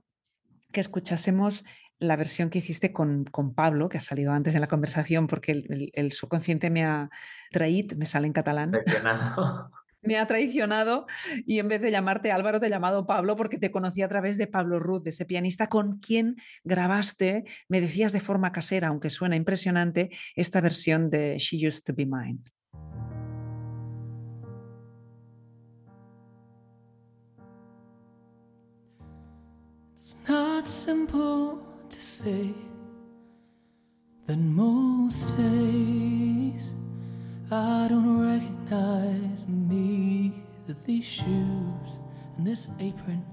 que escuchásemos la versión que hiciste con, con, Pablo, que ha salido antes en la conversación, porque el, el, subconsciente me ha traído, me sale en catalán. Me ha traicionado y en vez de llamarte Álvaro te he llamado Pablo porque te conocí a través de Pablo Ruth, de ese pianista con quien grabaste, me decías de forma casera, aunque suena impresionante, esta versión de She Used to Be Mine. not simple to say that most days I don't recognize me that these shoes and this apron,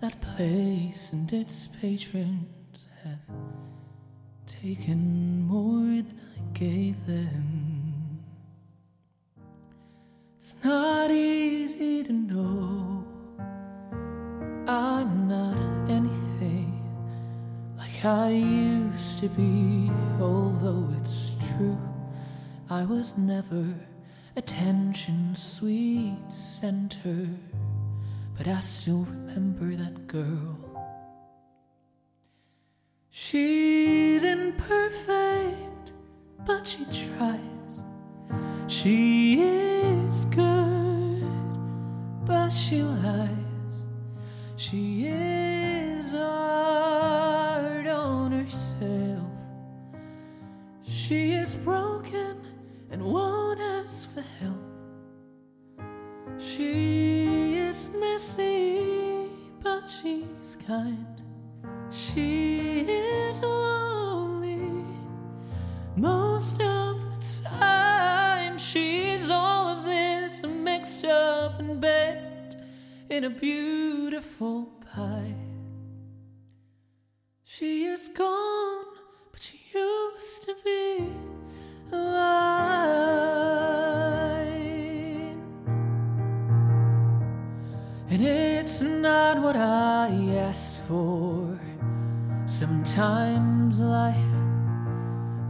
that place and its patrons have taken more than I gave them. It's not easy to know I'm not anything like I used to be, although it's true. I was never attention sweet center, but I still remember that girl. She's imperfect, but she tries. She is good, but she lies. She is hard on herself. She is broken in a beautiful pie. She is gone, but she used to be mine. And it's not what I asked for. Sometimes life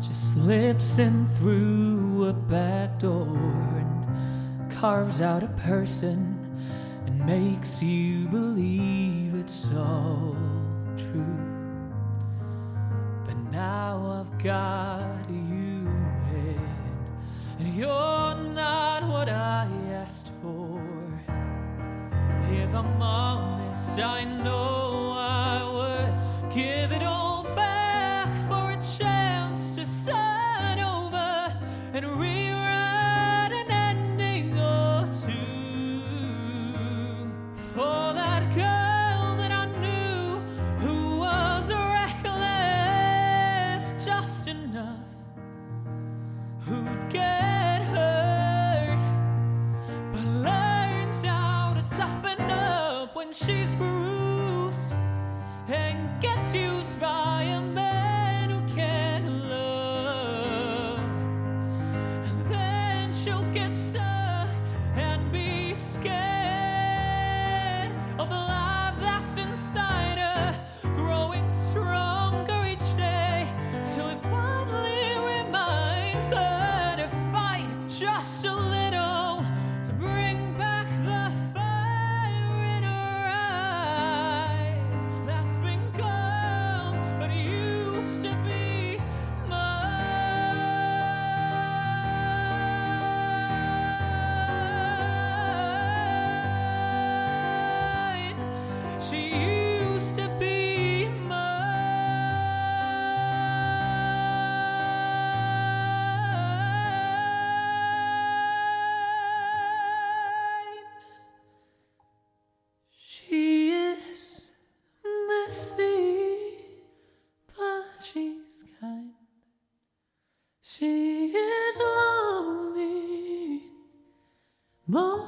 just slips in through a back door and carves out a person makes you believe it's all true. But now I've got you in, and you're not what I asked for. If I'm honest, I know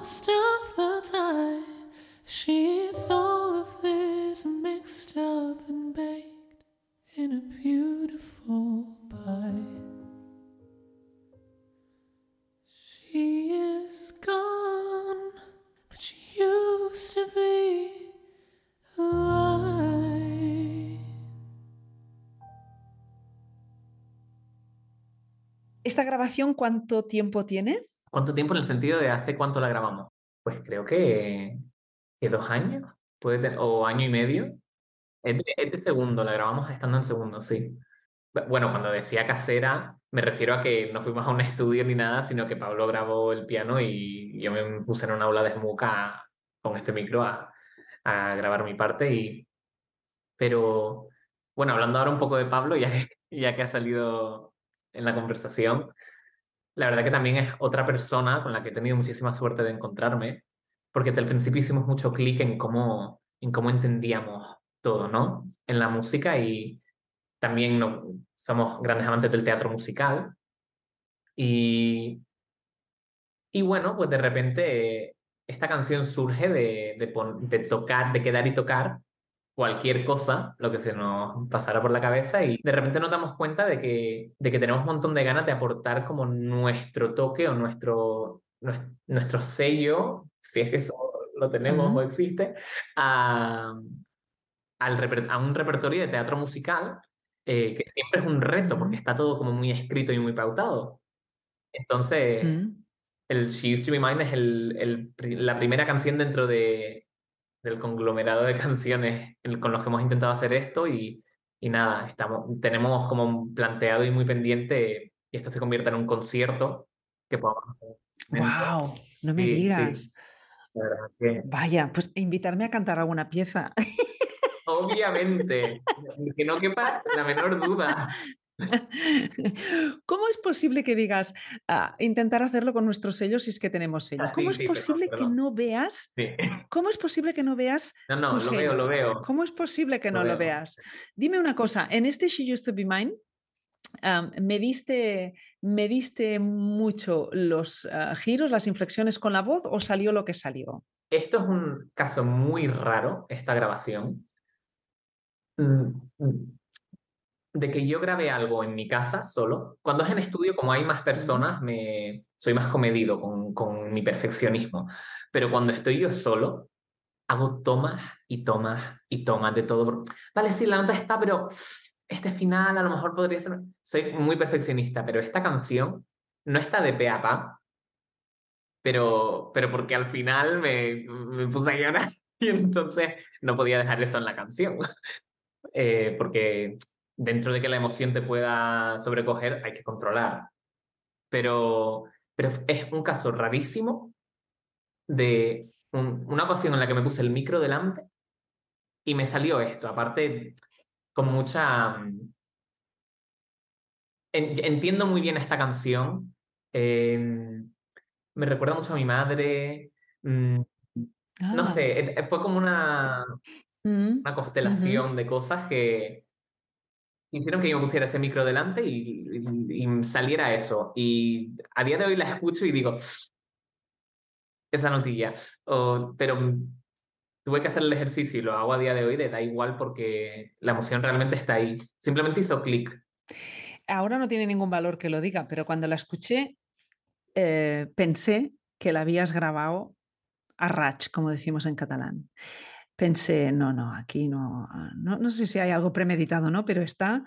of the time. She's all of this mixed up and baked in a beautiful pie. She is gone, but she used to be. ¿Esta grabación cuánto tiempo tiene? ¿Cuánto tiempo en el sentido de hace cuánto la grabamos? Pues creo que, que dos años, puede tener, o año y medio. Este segundo, la grabamos estando en segundo, sí. Bueno, cuando decía casera, me refiero a que no fuimos a un estudio ni nada, sino que Pablo grabó el piano y yo me puse en una aula de SMUCA con este micro a, grabar mi parte. Y... Pero, bueno, hablando ahora un poco de Pablo, ya que ha salido en la conversación, la verdad que también es otra persona con la que he tenido muchísima suerte de encontrarme, porque desde el principio hicimos mucho clic en cómo, en cómo entendíamos todo, ¿no? En la música y también no, somos grandes amantes del teatro musical. Y, y bueno, pues de repente esta canción surge de, de, de, tocar, de quedar y tocar cualquier cosa, lo que se nos pasara por la cabeza y de repente nos damos cuenta de que, de que tenemos un montón de ganas de aportar como nuestro toque o nuestro, nuestro, sello, si es que eso lo tenemos o existe, a, al a un repertorio de teatro musical eh, que siempre es un reto porque está todo como muy escrito y muy pautado. Entonces, el She Used to Be Mine es el, el, la primera canción dentro de, del conglomerado de canciones con los que hemos intentado hacer esto y, y nada, estamos, tenemos como planteado y muy pendiente que esto se convierta en un concierto que podamos hacer. ¡Wow! No me digas. Vaya, pues invitarme a cantar alguna pieza. Obviamente, que no quepa la menor duda. ¿Cómo es posible que digas ah, intentar hacerlo con nuestros sellos si es que tenemos sellos? ¿Cómo es posible que no veas? ¿Cómo es posible que no veas? No, no, lo veo, lo veo. ¿Cómo es posible que no lo veas? Dime una cosa, en este She Used to Be Mine, me, diste, ¿me diste mucho los ah, giros, las inflexiones con la voz o salió lo que salió? Esto es un caso muy raro, esta grabación, Mm, mm, de que yo grabé algo en mi casa solo. Cuando es en estudio, como hay más personas, me, soy más comedido con, con mi perfeccionismo. Pero cuando estoy yo solo, hago tomas y tomas y tomas de todo. Vale, sí, la nota está, pero este final a lo mejor podría ser... Soy muy perfeccionista, pero esta canción no está de pe a pa, pero, pero porque al final me, me puse a llorar y entonces no podía dejar eso en la canción. Eh, porque dentro de que la emoción te pueda sobrecoger, hay que controlar. Pero, pero es un caso rarísimo de una ocasión en la que me puse el micro delante y me salió esto, aparte con mucha... Mm, entiendo muy bien esta canción, em, me recuerda mucho a mi madre, mm, no ah. sé, fue como una, Mm, una constelación de cosas que hicieron que yo pusiera ese micro delante y, saliera eso. Y a día de hoy la escucho y digo, esa notilla. pero tuve que hacer el ejercicio y lo hago a día de hoy de da igual porque la emoción realmente está ahí. Simplemente hizo clic. Ahora no tiene ningún valor que lo diga, pero cuando la escuché eh, pensé que la habías grabado a rach, como decimos en catalán pensé, no, no, aquí no, ah, no, no sé si hay algo premeditado, ¿no? Pero está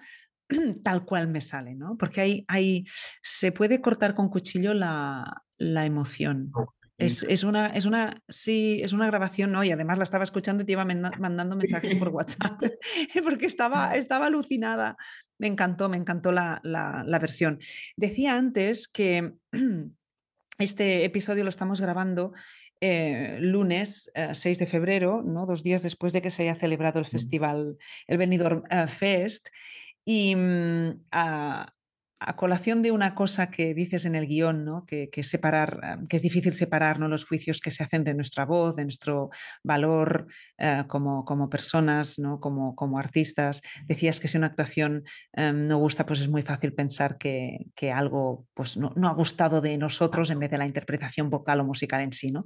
tal cual me sale, ¿no? Porque hay, hay, se puede cortar con cuchillo la, la emoción. Es, es, una, es, una, sí, es una grabación, ¿no? Y además la estaba escuchando y te iba mandando mensajes por WhatsApp porque estaba, estaba alucinada. Me encantó, me encantó la, la, la versión. Decía antes que este episodio lo estamos grabando eh, lunes 6 eh, de febrero, ¿no? dos días después de que se haya celebrado el festival, el Benidorm eh, Fest. Y mm, a colación de una cosa que dices en el guion, ¿no? que, que, separar, ah, que es difícil separar ¿no? los juicios que se hacen de nuestra voz, de nuestro valor eh, como, como, personas, ¿no? como, como, artistas. Decías que si una actuación em, no gusta, pues es muy fácil pensar que, que algo pues, no, no, ha gustado de nosotros en vez de la interpretación vocal o musical en sí. ¿no?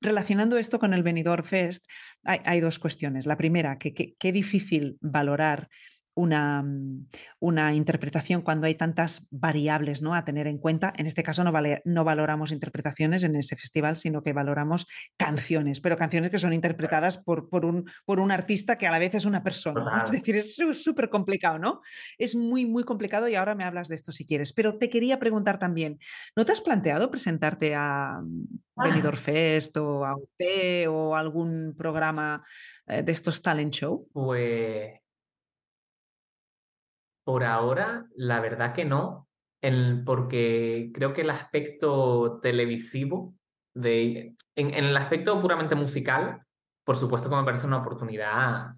Relacionando esto con el Benidorm Fest, hay, hay dos cuestiones. La primera, que qué difícil valorar una, mm, una, interpretación cuando hay tantas variables ¿no? a tener en cuenta. En este caso no, vale, no valoramos interpretaciones en ese festival, sino que valoramos canciones, pero canciones que son interpretadas por, por, un, por un artista que a la vez es una persona. Es decir, es súper complicado, ¿no? Es muy, muy complicado y ahora me hablas de esto si quieres. Pero te quería preguntar también, ¿no te has planteado presentarte a mm, ah. Benidorm Fest o a UT o algún programa eh, de estos talent show? Pues por ahora, la verdad que no, porque creo que el aspecto televisivo, de, en, el aspecto puramente musical, por supuesto que me parece una oportunidad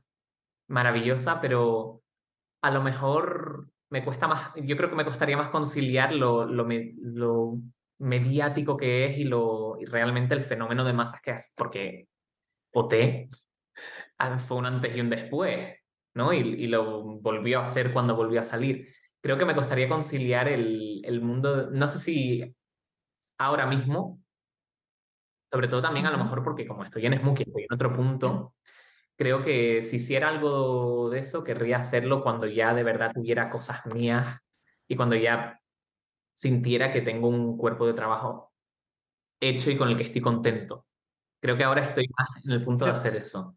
maravillosa, pero a lo mejor me cuesta más, yo creo que me costaría más conciliar lo, lo, mediático que es y, lo, realmente el fenómeno de masas que es, porque OT ah, fue un antes y un después. ¿No? Y, lo volvió a hacer cuando volvió a salir. Creo que me costaría conciliar el, el mundo, no sé si ahora mismo, sobre todo también a lo mejor porque como estoy en Smokey, estoy en otro punto, creo que si hiciera algo de eso, querría hacerlo cuando ya de verdad tuviera cosas mías y cuando ya sintiera que tengo un cuerpo de trabajo hecho y con el que estoy contento. Creo que ahora estoy más en el punto de hacer eso.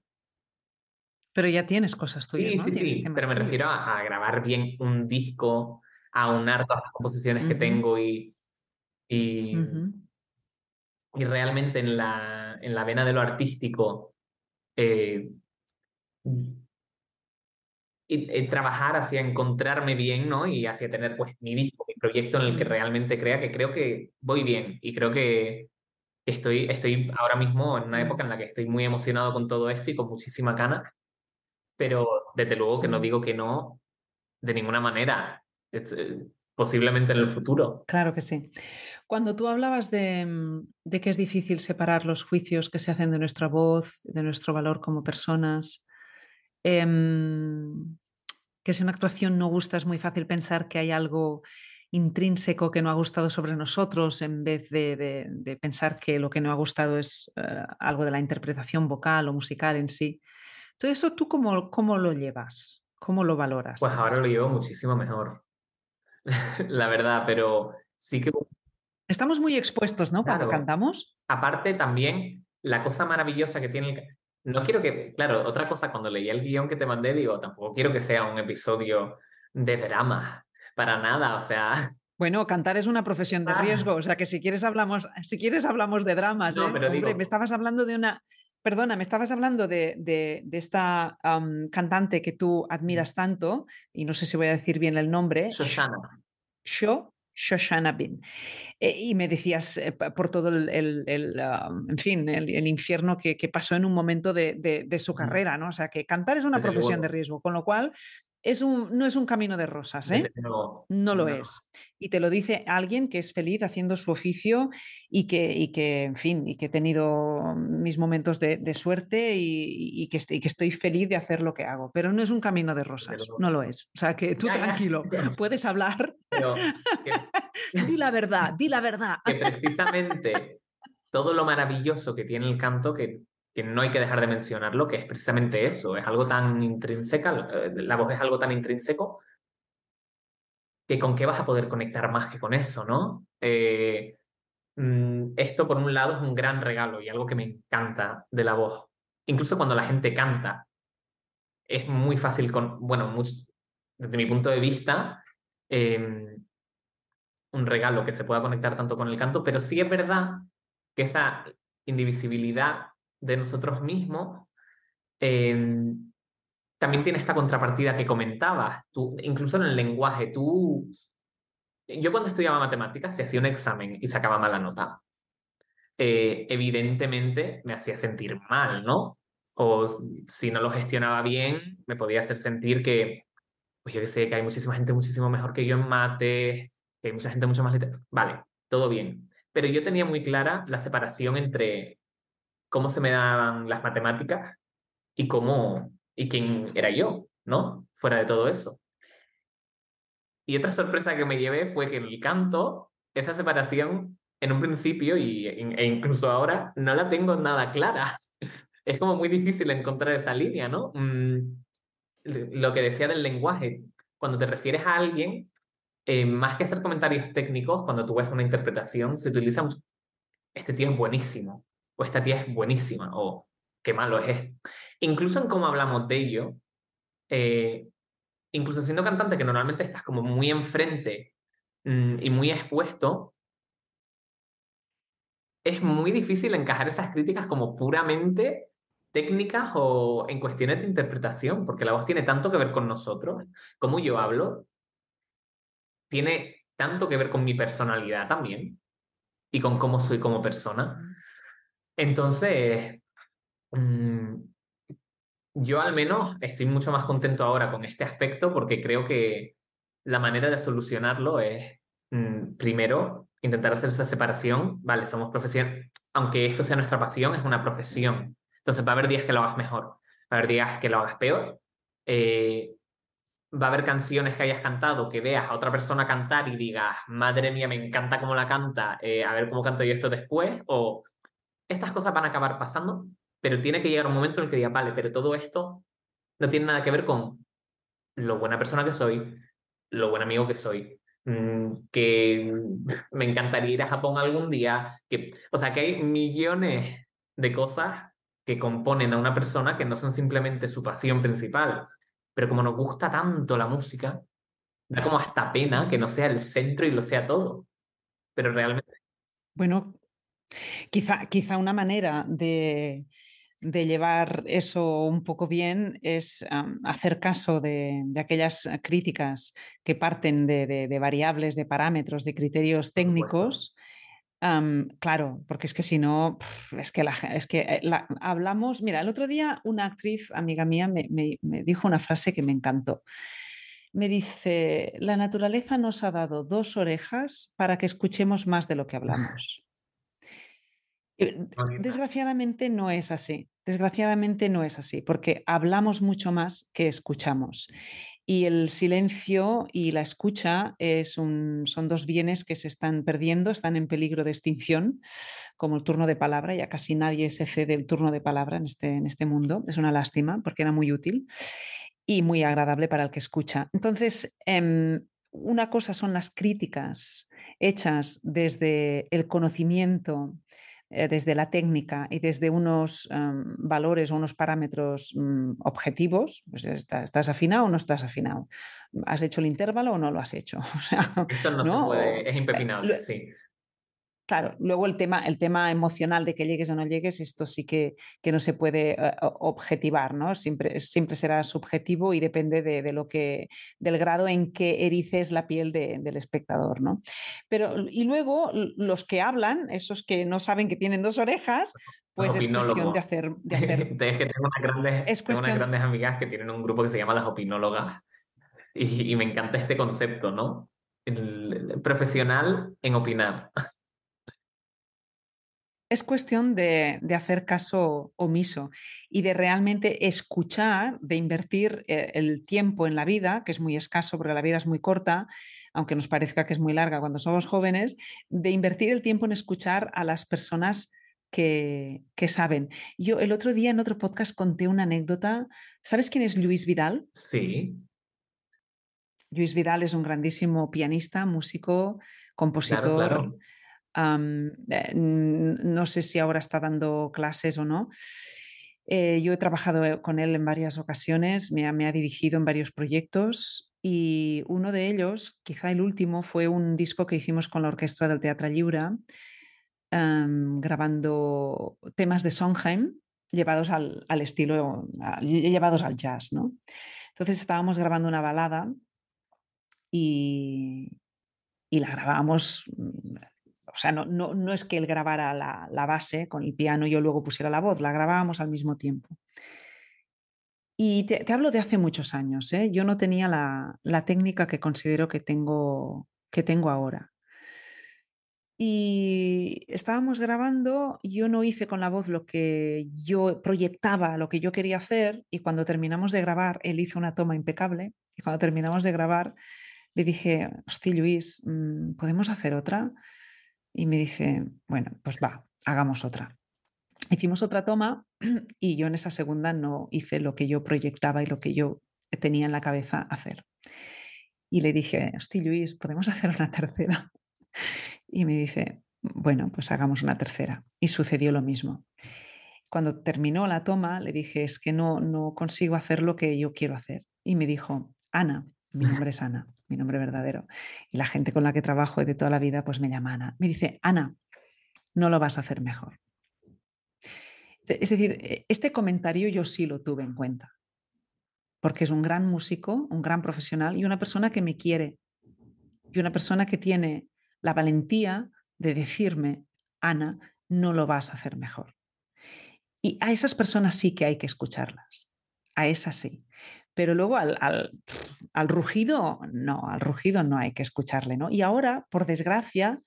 Pero ya tienes cosas tuyas, sí, Sí, sí, pero me refiero a, grabar bien un disco, a unar todas las composiciones que tengo y, y, y, realmente en la, en la vena de lo artístico eh, y, trabajar hacia encontrarme bien, ¿no? Y hacia tener pues mi disco, mi proyecto en el que realmente crea que creo que voy bien y creo que estoy, estoy ahora mismo en una época en la que estoy muy emocionado con todo esto y con muchísima gana pero desde luego que no digo que no de ninguna manera. Eh, posiblemente en el futuro. Claro que sí. Cuando tú hablabas de, que es difícil separar los juicios que se hacen de nuestra voz, de nuestro valor como personas, em, que si una actuación no gusta es muy fácil pensar que hay algo intrínseco que no ha gustado sobre nosotros en vez de, pensar que lo que no ha gustado es eh, algo de la interpretación vocal o musical en sí. Todo eso, ¿tú cómo, cómo lo llevas? ¿Cómo lo valoras? Pues ahora lo llevo muchísimo mejor, la verdad, pero sí que... Estamos muy expuestos, ¿no? Cuando cantamos. Aparte también, la cosa maravillosa que tiene el... No quiero que, claro, otra cosa, cuando leí el guion que te mandé, digo, tampoco quiero que sea un episodio de drama, para nada, o sea, bueno, cantar es una profesión de riesgo, o sea que si quieres hablamos, si quieres hablamos de dramas. No, ¿eh? pero Hombre, me estabas hablando de una, perdona, me estabas hablando de, de, esta cantante que tú admiras tanto, y no sé si voy a decir bien el nombre. Shoshana. Sho, Shoshana Bin. Eh, y me decías eh, por todo el, el, en fin, el, infierno que, que, pasó en un momento de, de, su carrera, ¿no? O sea, que cantar es una profesión de riesgo, con lo cual es un, no es un camino de rosas, ¿eh? No, lo es. Y te lo dice alguien que es feliz haciendo su oficio y que, y que en fin, y que he tenido mis momentos de, suerte y, que estoy, que estoy feliz de hacer lo que hago. Pero no es un camino de rosas, no lo es. O sea, que tú tranquilo, puedes hablar. di la verdad, di la verdad. Que precisamente todo lo maravilloso que tiene el canto, que que no hay que dejar de mencionarlo, que es precisamente eso, es algo tan intrínseca, eh, la voz es algo tan intrínseco, que con qué vas a poder conectar más que con eso, ¿no? Eh, mm, esto, por un lado, es un gran regalo y algo que me encanta de la voz. Incluso cuando la gente canta, es muy fácil, con, bueno, desde mi punto de vista, em, un regalo que se pueda conectar tanto con el canto, pero sí es verdad que esa indivisibilidad de nosotros mismos, em, también tiene esta contrapartida que comentabas, tú, incluso en el lenguaje, tú... Yo cuando estudiaba matemáticas, se hacía un examen y sacaba mala nota. Eh, evidentemente me hacía sentir mal, ¿no? O si no lo gestionaba bien, me podía hacer sentir que, pues yo que sé, que hay muchísima gente muchísimo mejor que yo en mate, que hay mucha gente mucho más... Vale, todo bien. Pero yo tenía muy clara la separación entre cómo se me daban las matemáticas y cómo y quién era yo, ¿no? Fuera de todo eso. Y otra sorpresa que me llevé fue que en el canto, esa separación en un principio y, e incluso ahora no la tengo nada clara. Es como muy difícil encontrar esa línea, ¿no? Mm, lo que decía del lenguaje, cuando te refieres a alguien, eh, más que hacer comentarios técnicos, cuando tú ves una interpretación, se utiliza este tío es buenísimo, o esta tía es buenísima, o qué malo es. Incluso en cómo hablamos de ello, eh, incluso siendo cantante, que normalmente estás como muy enfrente mm, y muy expuesto, es muy difícil encajar esas críticas como puramente técnicas o en cuestiones de interpretación, porque la voz tiene tanto que ver con nosotros, como yo hablo, tiene tanto que ver con mi personalidad también y con cómo soy como persona. Entonces, mm, yo al menos estoy mucho más contento ahora con este aspecto porque creo que la manera de solucionarlo es, mm, primero, intentar hacer esa separación. Vale, somos profesionales, aunque esto sea nuestra pasión, es una profesión. Entonces va a haber días que lo hagas mejor, va a haber días que lo hagas peor. Eh, va a haber canciones que hayas cantado, que veas a otra persona cantar y digas, madre mía, me encanta cómo la canta, eh, a ver cómo canto yo esto después, o estas cosas van a acabar pasando, pero tiene que llegar un momento en el que diga, vale, pero todo esto no tiene nada que ver con lo buena persona que soy, lo buen amigo que soy, mm, que me encantaría ir a Japón algún día, que, o sea, que hay millones de cosas que componen a una persona que no son simplemente su pasión principal, pero como nos gusta tanto la música, da como hasta pena que no sea el centro y lo sea todo. Pero realmente. Bueno, quizá, quizá una manera de, llevar eso un poco bien es hacer caso de, aquellas críticas que parten de, variables, de parámetros, de criterios técnicos claro, porque es que si no, es que, la, es que eh, hablamos, mira, el otro día una actriz, amiga mía, me, dijo una frase que me encantó. Me dice, la naturaleza nos ha dado dos orejas para que escuchemos más de lo que hablamos. Desgraciadamente no es así. Desgraciadamente no es así, porque hablamos mucho más que escuchamos. Y el silencio y la escucha es un, son dos bienes que se están perdiendo, están en peligro de extinción, como el turno de palabra. Ya casi nadie se cede el turno de palabra en este, en este mundo. Es una lástima porque era muy útil y muy agradable para el que escucha. Entonces, em, una cosa son las críticas hechas desde el conocimiento eh, desde la técnica y desde unos em, valores o unos parámetros mm, objetivos, pues estás, afinado o no estás afinado, has hecho el intervalo o no lo has hecho. Esto no, se puede, es impepinable, sí. Claro, luego el tema, el tema emocional de que llegues o no llegues, esto sí que, que no se puede eh, objetivar, ¿no? Siempre, siempre será subjetivo y depende de, lo que, del grado en que erices la piel del espectador, ¿no? Pero, y luego los que hablan, esos que no saben que tienen dos orejas, pues es cuestión de hacer. De hacer... es que tengo unas grandes, unas grandes amigas que tienen un grupo que se llama las opinólogas y, y me encanta este concepto, ¿no? el profesional en opinar es cuestión de, hacer caso omiso y de realmente escuchar, de invertir eh, el tiempo en la vida, que es muy escaso porque la vida es muy corta, aunque nos parezca que es muy larga cuando somos jóvenes, de invertir el tiempo en escuchar a las personas que, que saben. Yo el otro día en otro podcast conté una anécdota. ¿Sabes quién es Luis Vidal? Sí. Luis Vidal es un grandísimo pianista, músico, compositor. Eh, no sé si ahora está dando clases o no. Eh, yo he trabajado eh, con él en varias ocasiones, me ha, dirigido en varios proyectos y uno de ellos, quizá el último, fue un disco que hicimos con la Orquesta del Teatro Lliure, grabando temas de Sondheim llevados al, estilo, llevados al jazz. ¿no? Entonces estábamos grabando una balada y, y la grabamos o sea, no, es que él grabara la, base con el piano y yo luego pusiera la voz, la grabábamos al mismo tiempo. Y te, hablo de hace muchos años, ¿eh? yo no tenía la, técnica que considero que tengo, que tengo ahora. Y estábamos grabando, yo no hice con la voz lo que yo proyectaba, lo que yo quería hacer, y cuando terminamos de grabar, él hizo una toma impecable, y cuando terminamos de grabar, le dije, hostia Luis, mm, ¿podemos hacer otra? Y me dice, bueno, pues va, hagamos otra. Hicimos otra toma y yo en esa segunda no hice lo que yo proyectaba y lo que yo tenía en la cabeza hacer. Y le dije, hostia Luis, ¿podemos hacer una tercera? Y me dice, bueno, pues hagamos una tercera. Y sucedió lo mismo. Cuando terminó la toma, le dije, es que no, no consigo hacer lo que yo quiero hacer. Y me dijo, Ana, mi nombre es Ana, mi nombre verdadero. Y la gente con la que trabajo de toda la vida, pues me llama Ana. Me dice, Ana, no lo vas a hacer mejor. Es decir, e, este comentario yo sí lo tuve en cuenta, porque es un gran músico, un gran profesional y una persona que me quiere y una persona que tiene la valentía de decirme, Ana, no lo vas a hacer mejor. Y a esas personas sí que hay que escucharlas, a esas sí. Pero luego al, al, rugido, no, al rugido no hay que escucharle, ¿no? Y ahora, por desgracia,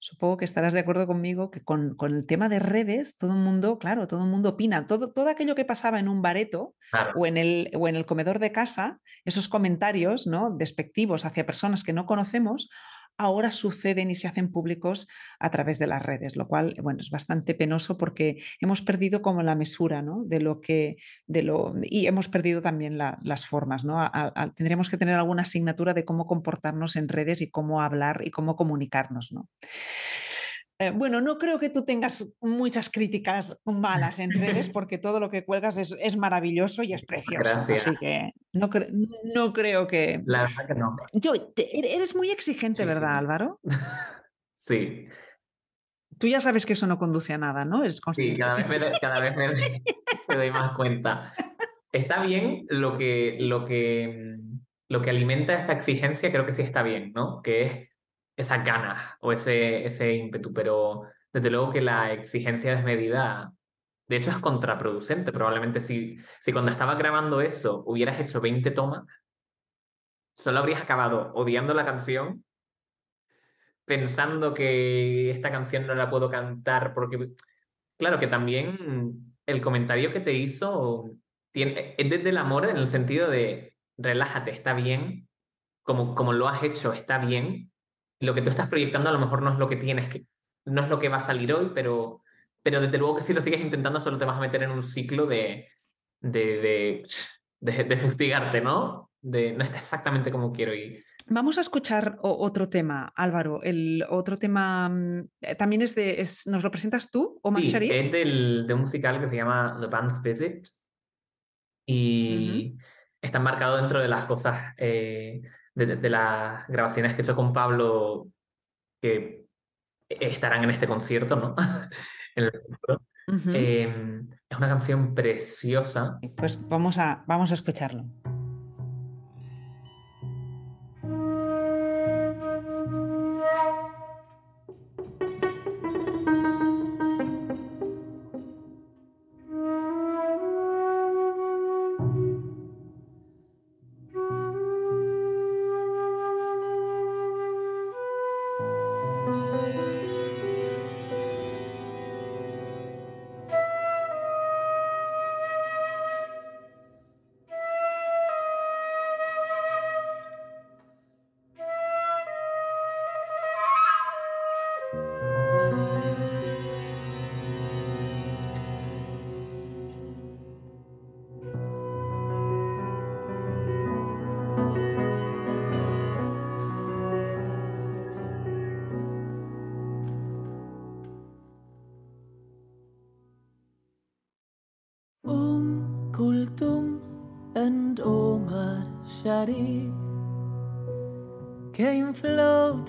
supongo que estarás de acuerdo conmigo que con, el tema de redes, todo el mundo, claro, todo el mundo opina. Todo, todo aquello que pasaba en un bareto o, en el, o en el comedor de casa, esos comentarios ¿no? despectivos hacia personas que no conocemos, ahora suceden y se hacen públicos a través de las redes, lo cual, bueno, es bastante penoso porque hemos perdido como la mesura, ¿no? De lo que, de lo, y hemos perdido también las formas, ¿no? tendríamos que tener alguna asignatura de cómo comportarnos en redes y cómo hablar y cómo comunicarnos, ¿no? Eh, bueno, no creo que tú tengas muchas críticas malas en redes porque todo lo que cuelgas es, maravilloso y es precioso. Así que no, no, creo que... La verdad que no. Yo, eres muy exigente, ¿verdad, Álvaro? sí. Tú ya sabes que eso no conduce a nada, ¿no? sí, cada vez, me, cada vez me, doy más cuenta. Está bien lo que, lo, que, lo que alimenta esa exigencia, creo que sí está bien, ¿no? Que es esa ganas o ese, ese ímpetu, pero desde luego que la exigencia desmedida, de hecho es contraproducente. Probablemente si, si cuando estabas grabando eso hubieras hecho 20 tomas, solo habrías acabado odiando la canción, pensando que esta canción no la puedo cantar porque, claro, que también el comentario que te hizo tiene, es desde el amor en el sentido de relájate, está bien, como, como lo has hecho, está bien, lo que tú estás proyectando a lo mejor no es lo que tienes, que, no es lo que va a salir hoy, pero, pero desde luego que si lo sigues intentando solo te vas a meter en un ciclo de, de, de, de, fustigarte, ¿no? De no está exactamente como quiero ir. Vamos a escuchar otro tema, Álvaro. El otro tema mm, eh, también es de. ¿Nos lo presentas tú, Omar sí, Es del, de un musical que se llama The Band's Visit. Y está marcado dentro de las cosas eh, de, las grabaciones que he hecho con Pablo que estarán en este concierto, ¿no? Em, es una canción preciosa. Pues vamos a, vamos a escucharlo.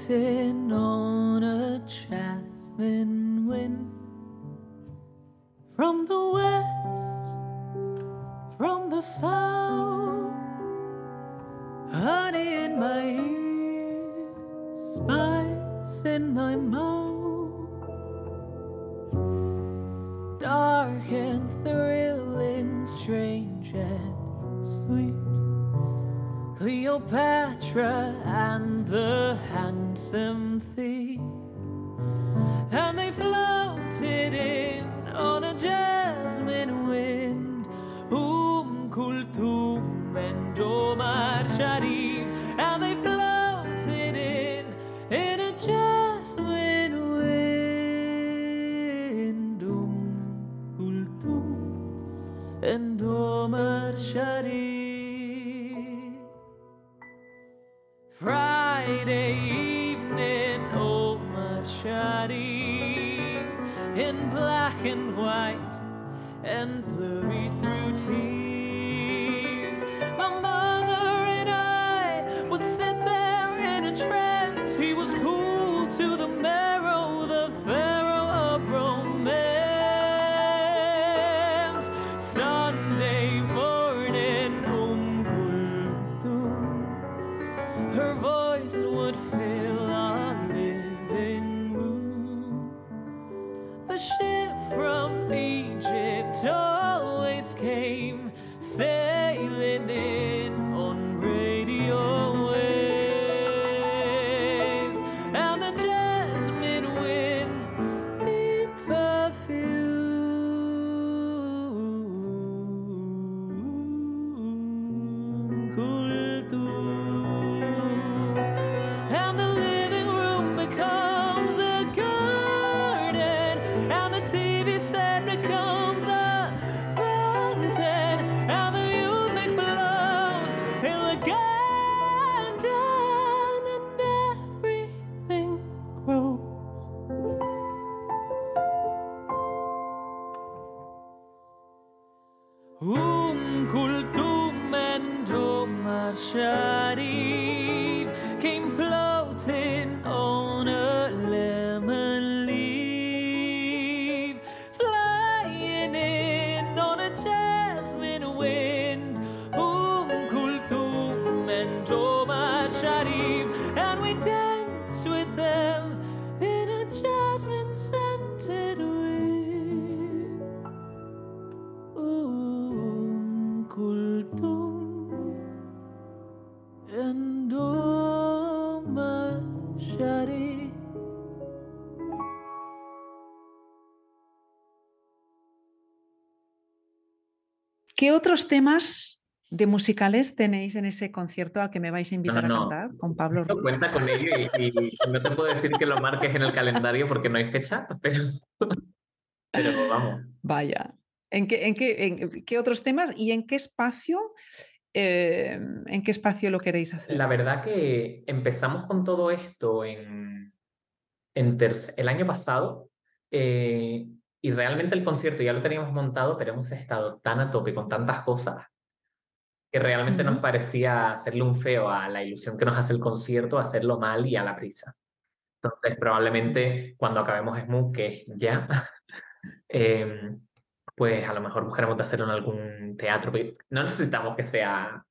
say fear. Otros temas de musicales tenéis en ese concierto al que me vais a invitar no, a no. cantar con Pablo No Ruiz? cuenta con ello y, y no te puedo decir que lo marques en el calendario porque no hay fecha, pero, pero vamos. Vaya. ¿En qué, en qué, en qué otros temas y en qué espacio? eh, ¿En qué espacio lo queréis hacer? La verdad que empezamos con todo esto en, el año pasado eh, y realmente el concierto ya lo teníamos montado, pero hemos estado tan a tope con tantas cosas que realmente nos Ujú. parecía hacerle un feo a la ilusión que nos hace el concierto, hacerlo mal y a la prisa. Entonces, probablemente cuando acabemos Smooth, que es ya, em, pues a lo mejor buscaremos de hacerlo en algún teatro. No necesitamos que sea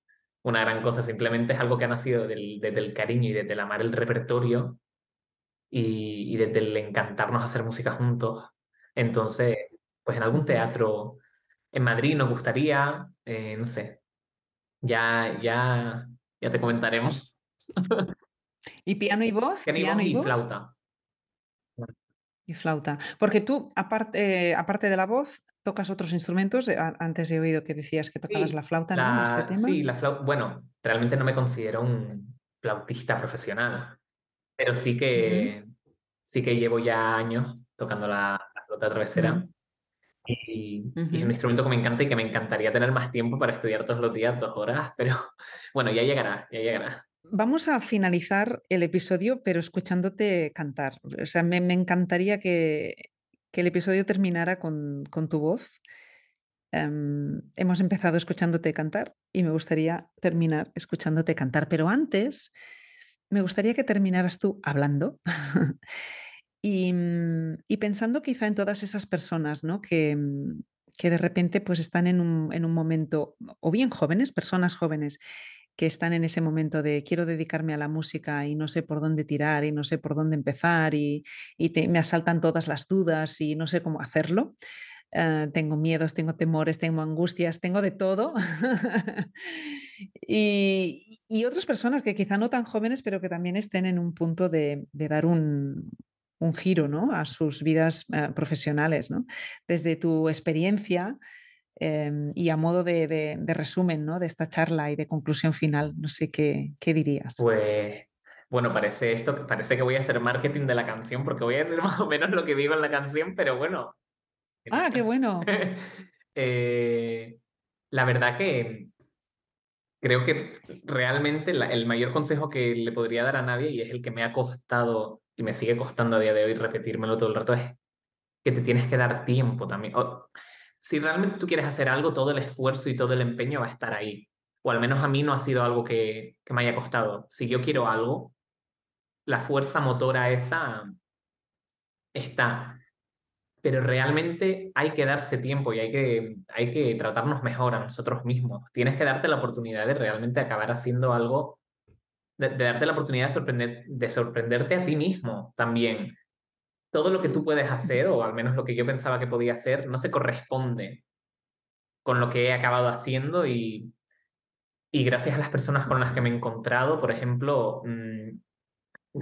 una gran cosa, simplemente es algo que ha nacido del- desde el cariño y desde el amar el repertorio y, y desde el encantarnos hacer música juntos. Entonces, pues en algún teatro en Madrid nos gustaría, eh, no sé, ya, ya, ya te comentaremos. ¿Y piano y voz? Piano y ¿Piano voz y y voz? flauta. Y flauta. Porque tú, aparte, aparte de la voz, tocas otros instrumentos. Eh, Antes he oído que decías que tocabas Sí, la flauta, ¿no? En este tema. sí, la flauta. Bueno, realmente no me considero un flautista profesional, pero sí que, sí que llevo ya años tocando la flauta travesera. Y, y es un instrumento que me encanta y que me encantaría tener más tiempo para estudiar todos los días, dos horas, pero bueno, ya llegará, ya llegará. Vamos a finalizar el episodio, pero escuchándote cantar. O sea, me, me encantaría que, que el episodio terminara con, con tu voz. Em, hemos empezado escuchándote cantar y me gustaría terminar escuchándote cantar, pero antes me gustaría que terminaras tú hablando y, mm, y pensando quizá en todas esas personas que, mm, que de repente pues están en un, en un momento, o bien jóvenes, personas jóvenes, que están en ese momento de quiero dedicarme a la música y no sé por dónde tirar y no sé por dónde empezar y, me asaltan todas las dudas y no sé cómo hacerlo. Eh, tengo miedos, tengo temores, tengo angustias, tengo de todo. y, y otras personas que quizá no tan jóvenes, pero que también estén en un punto de, de dar un, un giro ¿no? a sus vidas eh, profesionales. ¿no? Desde tu experiencia eh, y a modo de, de- de resumen ¿no? de esta charla y de conclusión final, no sé qué, qué dirías. Pues bueno, parece esto, parece que voy a hacer marketing de la canción porque voy a decir más o menos lo que digo en la canción, pero bueno. ah, qué bueno. Eh, la verdad que creo que realmente la- el mayor consejo que le podría dar a nadie, y es el que me ha costado y me sigue costando a día de hoy repetírmelo todo el rato, es que te tienes que dar tiempo también. si realmente tú quieres hacer algo, todo el esfuerzo y todo el empeño va a estar ahí. O al menos a mí no ha sido algo que, que me haya costado. Si yo quiero algo, la fuerza motora esa está. Pero realmente hay que darse tiempo y hay que, hay que tratarnos mejor a nosotros mismos. Tienes que darte la oportunidad de realmente acabar haciendo algo, de, darte la oportunidad de, sorprender, de sorprenderte a ti mismo también. Todo lo que tú puedes hacer, o al menos lo que yo pensaba que podía hacer, no se corresponde con lo que he acabado haciendo y, y gracias a las personas con las que me he encontrado, por ejemplo, mm,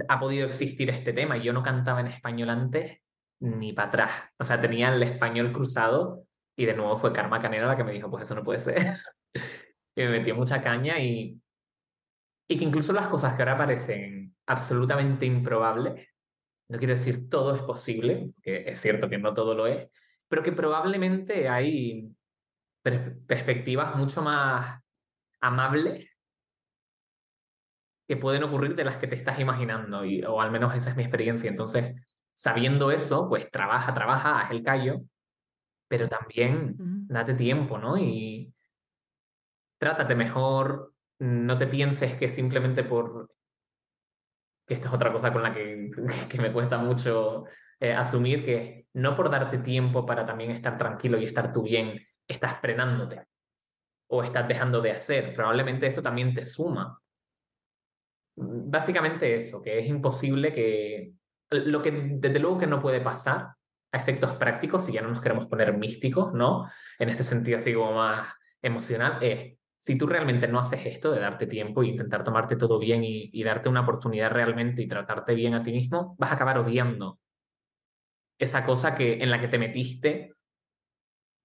ha podido existir este tema. Yo no cantaba en español antes ni para atrás. O sea, tenía el español cruzado y de nuevo fue Karma Canela la que me dijo, pues eso no puede ser. y me metió mucha caña y, y que incluso las cosas que ahora parecen absolutamente improbables, no quiero decir todo es posible, que es cierto que no todo lo es, pero que probablemente hay perspectivas mucho más amables que pueden ocurrir de las que te estás imaginando, y, o al menos esa es mi experiencia. Entonces, sabiendo eso, pues trabaja, trabaja, haz el callo, pero también date tiempo, ¿no? Y trátate mejor, no te pienses que simplemente por... que esta es otra cosa con la que, que me cuesta mucho eh, asumir, que no por darte tiempo para también estar tranquilo y estar tú bien, estás frenándote o estás dejando de hacer. Probablemente eso también te suma básicamente eso, que es imposible que... Lo que desde luego que no puede pasar a efectos prácticos, si ya no nos queremos poner místicos, ¿no? En este sentido así como más emocional, es si tú realmente no haces esto de darte tiempo e intentar tomarte todo bien y, y, darte una oportunidad realmente y tratarte bien a ti mismo, vas a acabar odiando esa cosa que, en la que te metiste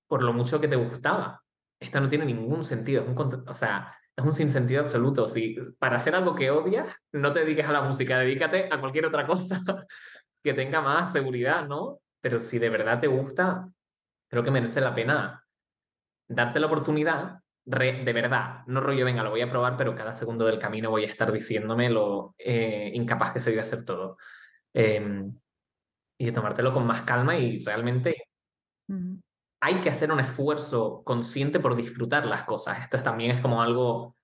por lo mucho que te gustaba. Esto no tiene ningún sentido. o sea, es un sinsentido absoluto. Si para hacer algo que odias, no te dediques a la música, dedícate a cualquier otra cosa que tenga más seguridad, ¿no? Pero si de verdad te gusta, creo que merece la pena darte la oportunidad, de verdad, no rollo, venga, lo voy a probar, pero cada segundo del camino voy a estar diciéndome lo eh, incapaz que soy de hacer todo. Em, y de tomártelo con más calma y realmente hay que hacer un esfuerzo consciente por disfrutar las cosas. Esto también es como algo,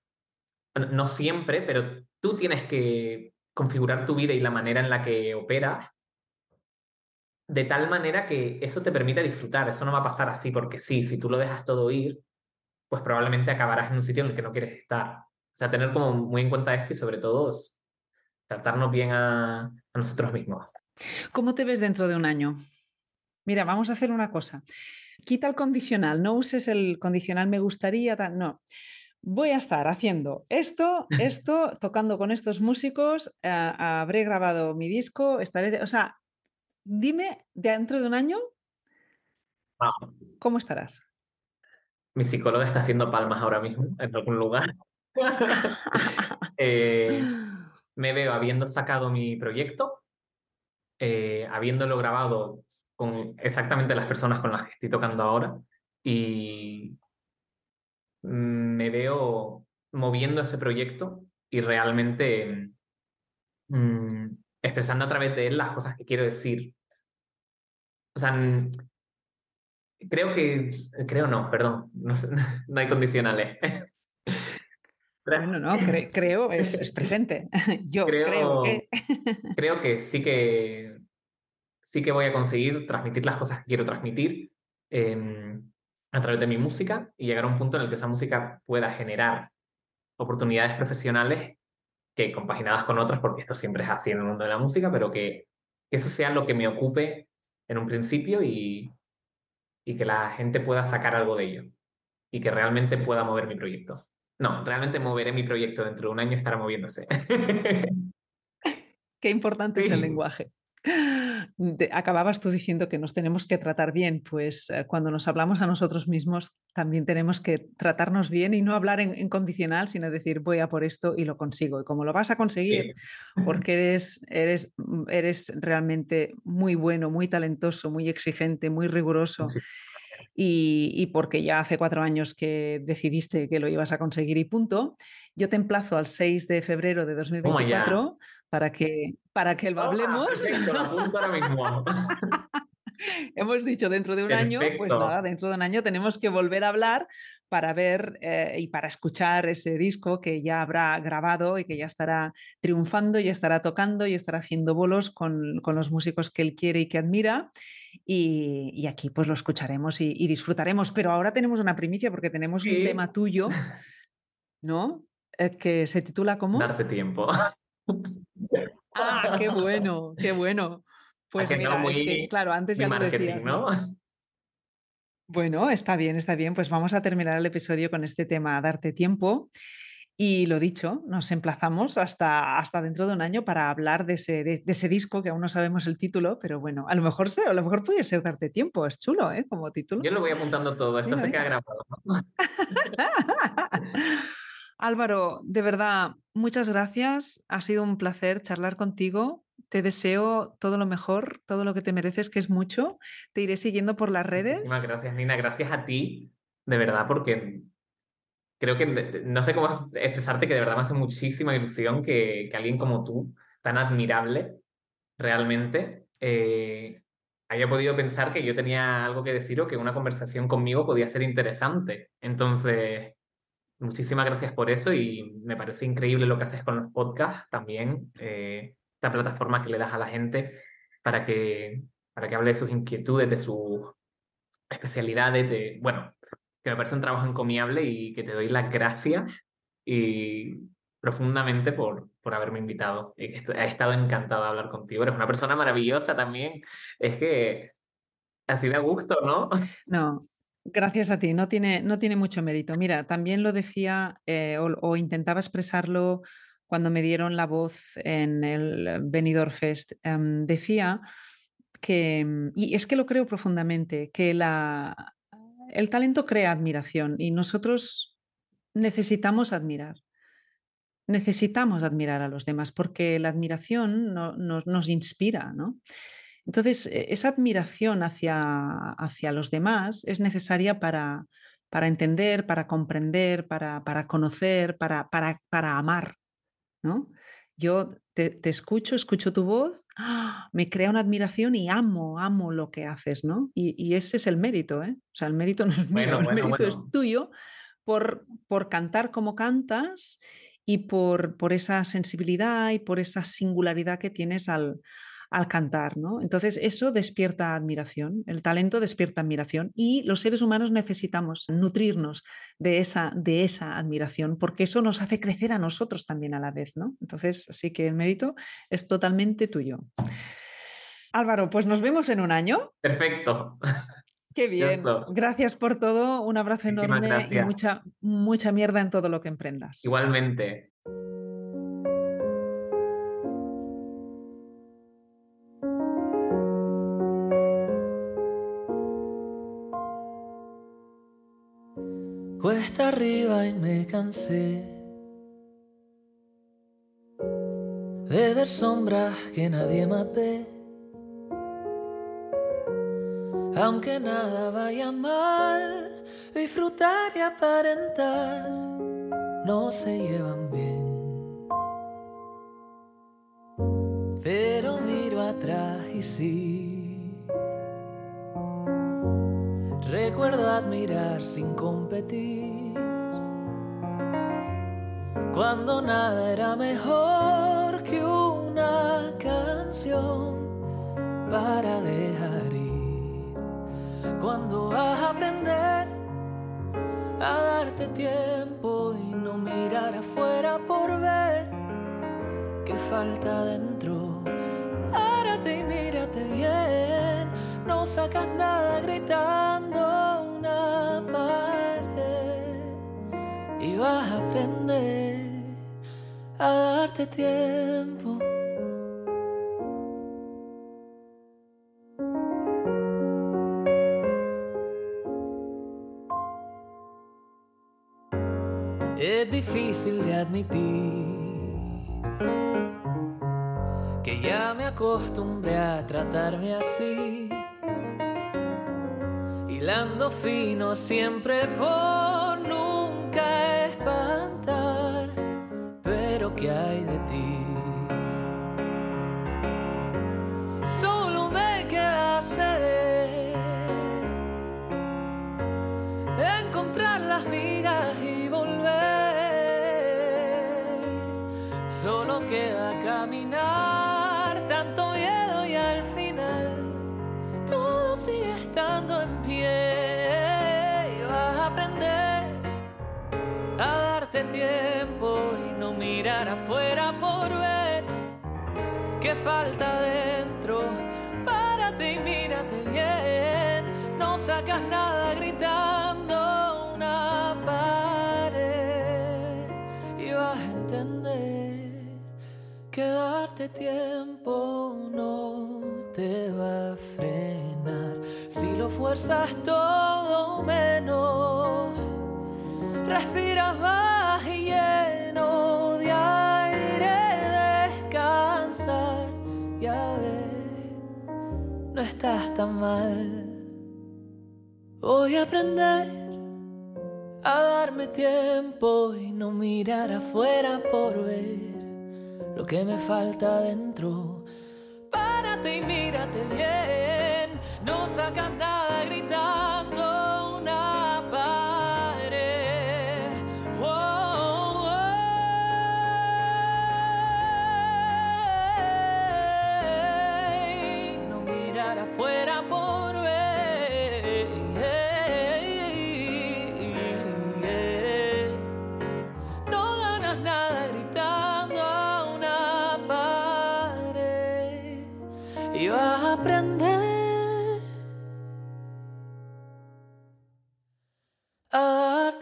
no siempre, pero tú tienes que configurar tu vida y la manera en la que operas de tal manera que eso te permite disfrutar. Eso no va a pasar así porque sí, si tú lo dejas todo ir, pues probablemente acabarás en un sitio en el que no quieres estar. O sea, tener como muy en cuenta esto y sobre todo tratarnos bien a, a nosotros mismos. ¿Cómo te ves dentro de un año? Mira, vamos a hacer una cosa quita el condicional, no uses el condicional me gustaría, tal, no. Voy a estar haciendo esto, esto, tocando con estos músicos, eh, habré grabado mi disco, estaré, o sea, dime dentro de un año, ¿cómo estarás? Mi psicóloga está haciendo palmas ahora mismo en algún lugar. Eh, me veo habiendo sacado mi proyecto, eh, habiéndolo grabado con exactamente las personas con las que estoy tocando ahora y me veo moviendo ese proyecto y realmente mm, expresando a través de él las cosas que quiero decir. O sea, creo que, creo no, perdón, no, hay condicionales. Bueno, no, creo es, presente. Yo creo que... creo que sí que sí que voy a conseguir transmitir las cosas que quiero transmitir em, a través de mi música y llegar a un punto en el que esa música pueda generar oportunidades profesionales que compaginadas con otras, porque esto siempre es así en el mundo de la música, pero que, eso sea lo que me ocupe en un principio y, y que la gente pueda sacar algo de ello y que realmente pueda mover mi proyecto. No, realmente moveré mi proyecto dentro de un año estará moviéndose. Qué importante es el lenguaje acababas tú diciendo que nos tenemos que tratar bien, pues eh, cuando nos hablamos a nosotros mismos también tenemos que tratarnos bien y no hablar en, condicional, sino decir voy a por esto y lo consigo. Y como lo vas a conseguir, porque eres, eres, mm, eres realmente muy bueno, muy talentoso, muy exigente, muy riguroso. Y, porque ya hace cuatro años que decidiste que lo ibas a conseguir y punto. Yo te emplazo al 6 de febrero de 2024 para que, para que lo hablemos. Hemos dicho dentro de un año, pues nada, dentro de un año tenemos que volver a hablar para ver eh, y para escuchar ese disco que ya habrá grabado y que ya estará triunfando y estará tocando y estará haciendo bolos con, con los músicos que él quiere y que admira. Y, aquí pues lo escucharemos y, disfrutaremos. Pero ahora tenemos una primicia porque tenemos un tema tuyo, ¿no? Eh, que se titula como... Darte tiempo. ah, qué bueno, qué bueno. Pues mira, es que, claro, antes ya lo decías. ¿no? Bueno, está bien, está bien. Pues vamos a terminar el episodio con este tema, darte tiempo. Y lo dicho, nos emplazamos hasta, hasta dentro de un año para hablar de ese, de, ese disco, que aún no sabemos el título, pero bueno, a lo mejor sé, a lo mejor puede ser darte tiempo, es chulo, ¿eh? Como título. Yo lo voy apuntando todo, esto se queda grabado. Álvaro, de verdad, muchas gracias. Ha sido un placer charlar contigo. Te deseo todo lo mejor, todo lo que te mereces, que es mucho. Te iré siguiendo por las redes. Muchísimas gracias, Nina. Gracias a ti, de verdad, porque creo que no sé cómo expresarte que de verdad me hace muchísima ilusión que, que alguien como tú, tan admirable realmente, eh, haya podido pensar que yo tenía algo que decir o que una conversación conmigo podía ser interesante. Entonces, muchísimas gracias por eso y me parece increíble lo que haces con los podcasts también, eh, esta plataforma que le das a la gente para que, para que hable de sus inquietudes, de sus especialidades, de, bueno, que me parece un trabajo encomiable y que te doy las gracias y profundamente por, por haberme invitado. Y he estado encantado de hablar contigo. Eres una persona maravillosa también. Es que así de gusto, ¿no? No, Gracias a ti, no tiene, no tiene mucho mérito. Mira, también lo decía eh, o, intentaba expresarlo cuando me dieron la voz en el Benidorm Fest. Em, decía que, y es que lo creo profundamente, que la, el talento crea admiración y nosotros necesitamos admirar. Necesitamos admirar a los demás porque la admiración nos inspira, ¿no? Entonces, e, esa admiración hacia, hacia los demás es necesaria para, para entender, para comprender, para, para conocer, para, para, para, amar, ¿no? Yo te, escucho, escucho tu voz, ¡ah! me crea una admiración y amo, amo lo que haces, ¿no? Y, ese es el mérito, ¿eh? O sea, el mérito no es mío, el mérito es tuyo por, por cantar como cantas y por, por esa sensibilidad y por esa singularidad que tienes al, al cantar, ¿no? Entonces eso despierta admiración, el talento despierta admiración y los seres humanos necesitamos nutrirnos de esa, de esa admiración porque eso nos hace crecer a nosotros también a la vez, ¿no? Entonces, así que el mérito es totalmente tuyo. Álvaro, pues nos vemos en un año. Perfecto. Qué bien. Gracias por todo. Un abrazo enorme y mucha, mucha mierda en todo lo que emprendas. Igualmente. Arriba y me cansé de ver sombras que nadie ve. Aunque nada vaya mal, disfrutar y aparentar no se llevan bien. Pero miro atrás y sí Recuerdo admirar sin competir. Cuando nada era mejor que una canción para dejar ir. Cuando vas a aprender a darte tiempo y no mirar afuera por ver qué falta dentro. Párate y mírate bien, no sacas nada gritando y a darte tiempo. Es difícil de admitir que ya me acostumbré a tratarme así hilando fino siempre por Pero qué falta dentro. Párate y mírate bien, no sacas nada gritando una pared. Y vas a entender que darte tiempo no te va a frenar. Si lo fuerzas todo menos respiras más no estás tan mal voy a aprender a darme tiempo y no mirar afuera por ver lo que me falta dentro. Párate y mírate bien, no sacas nada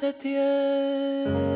a darte tiempo.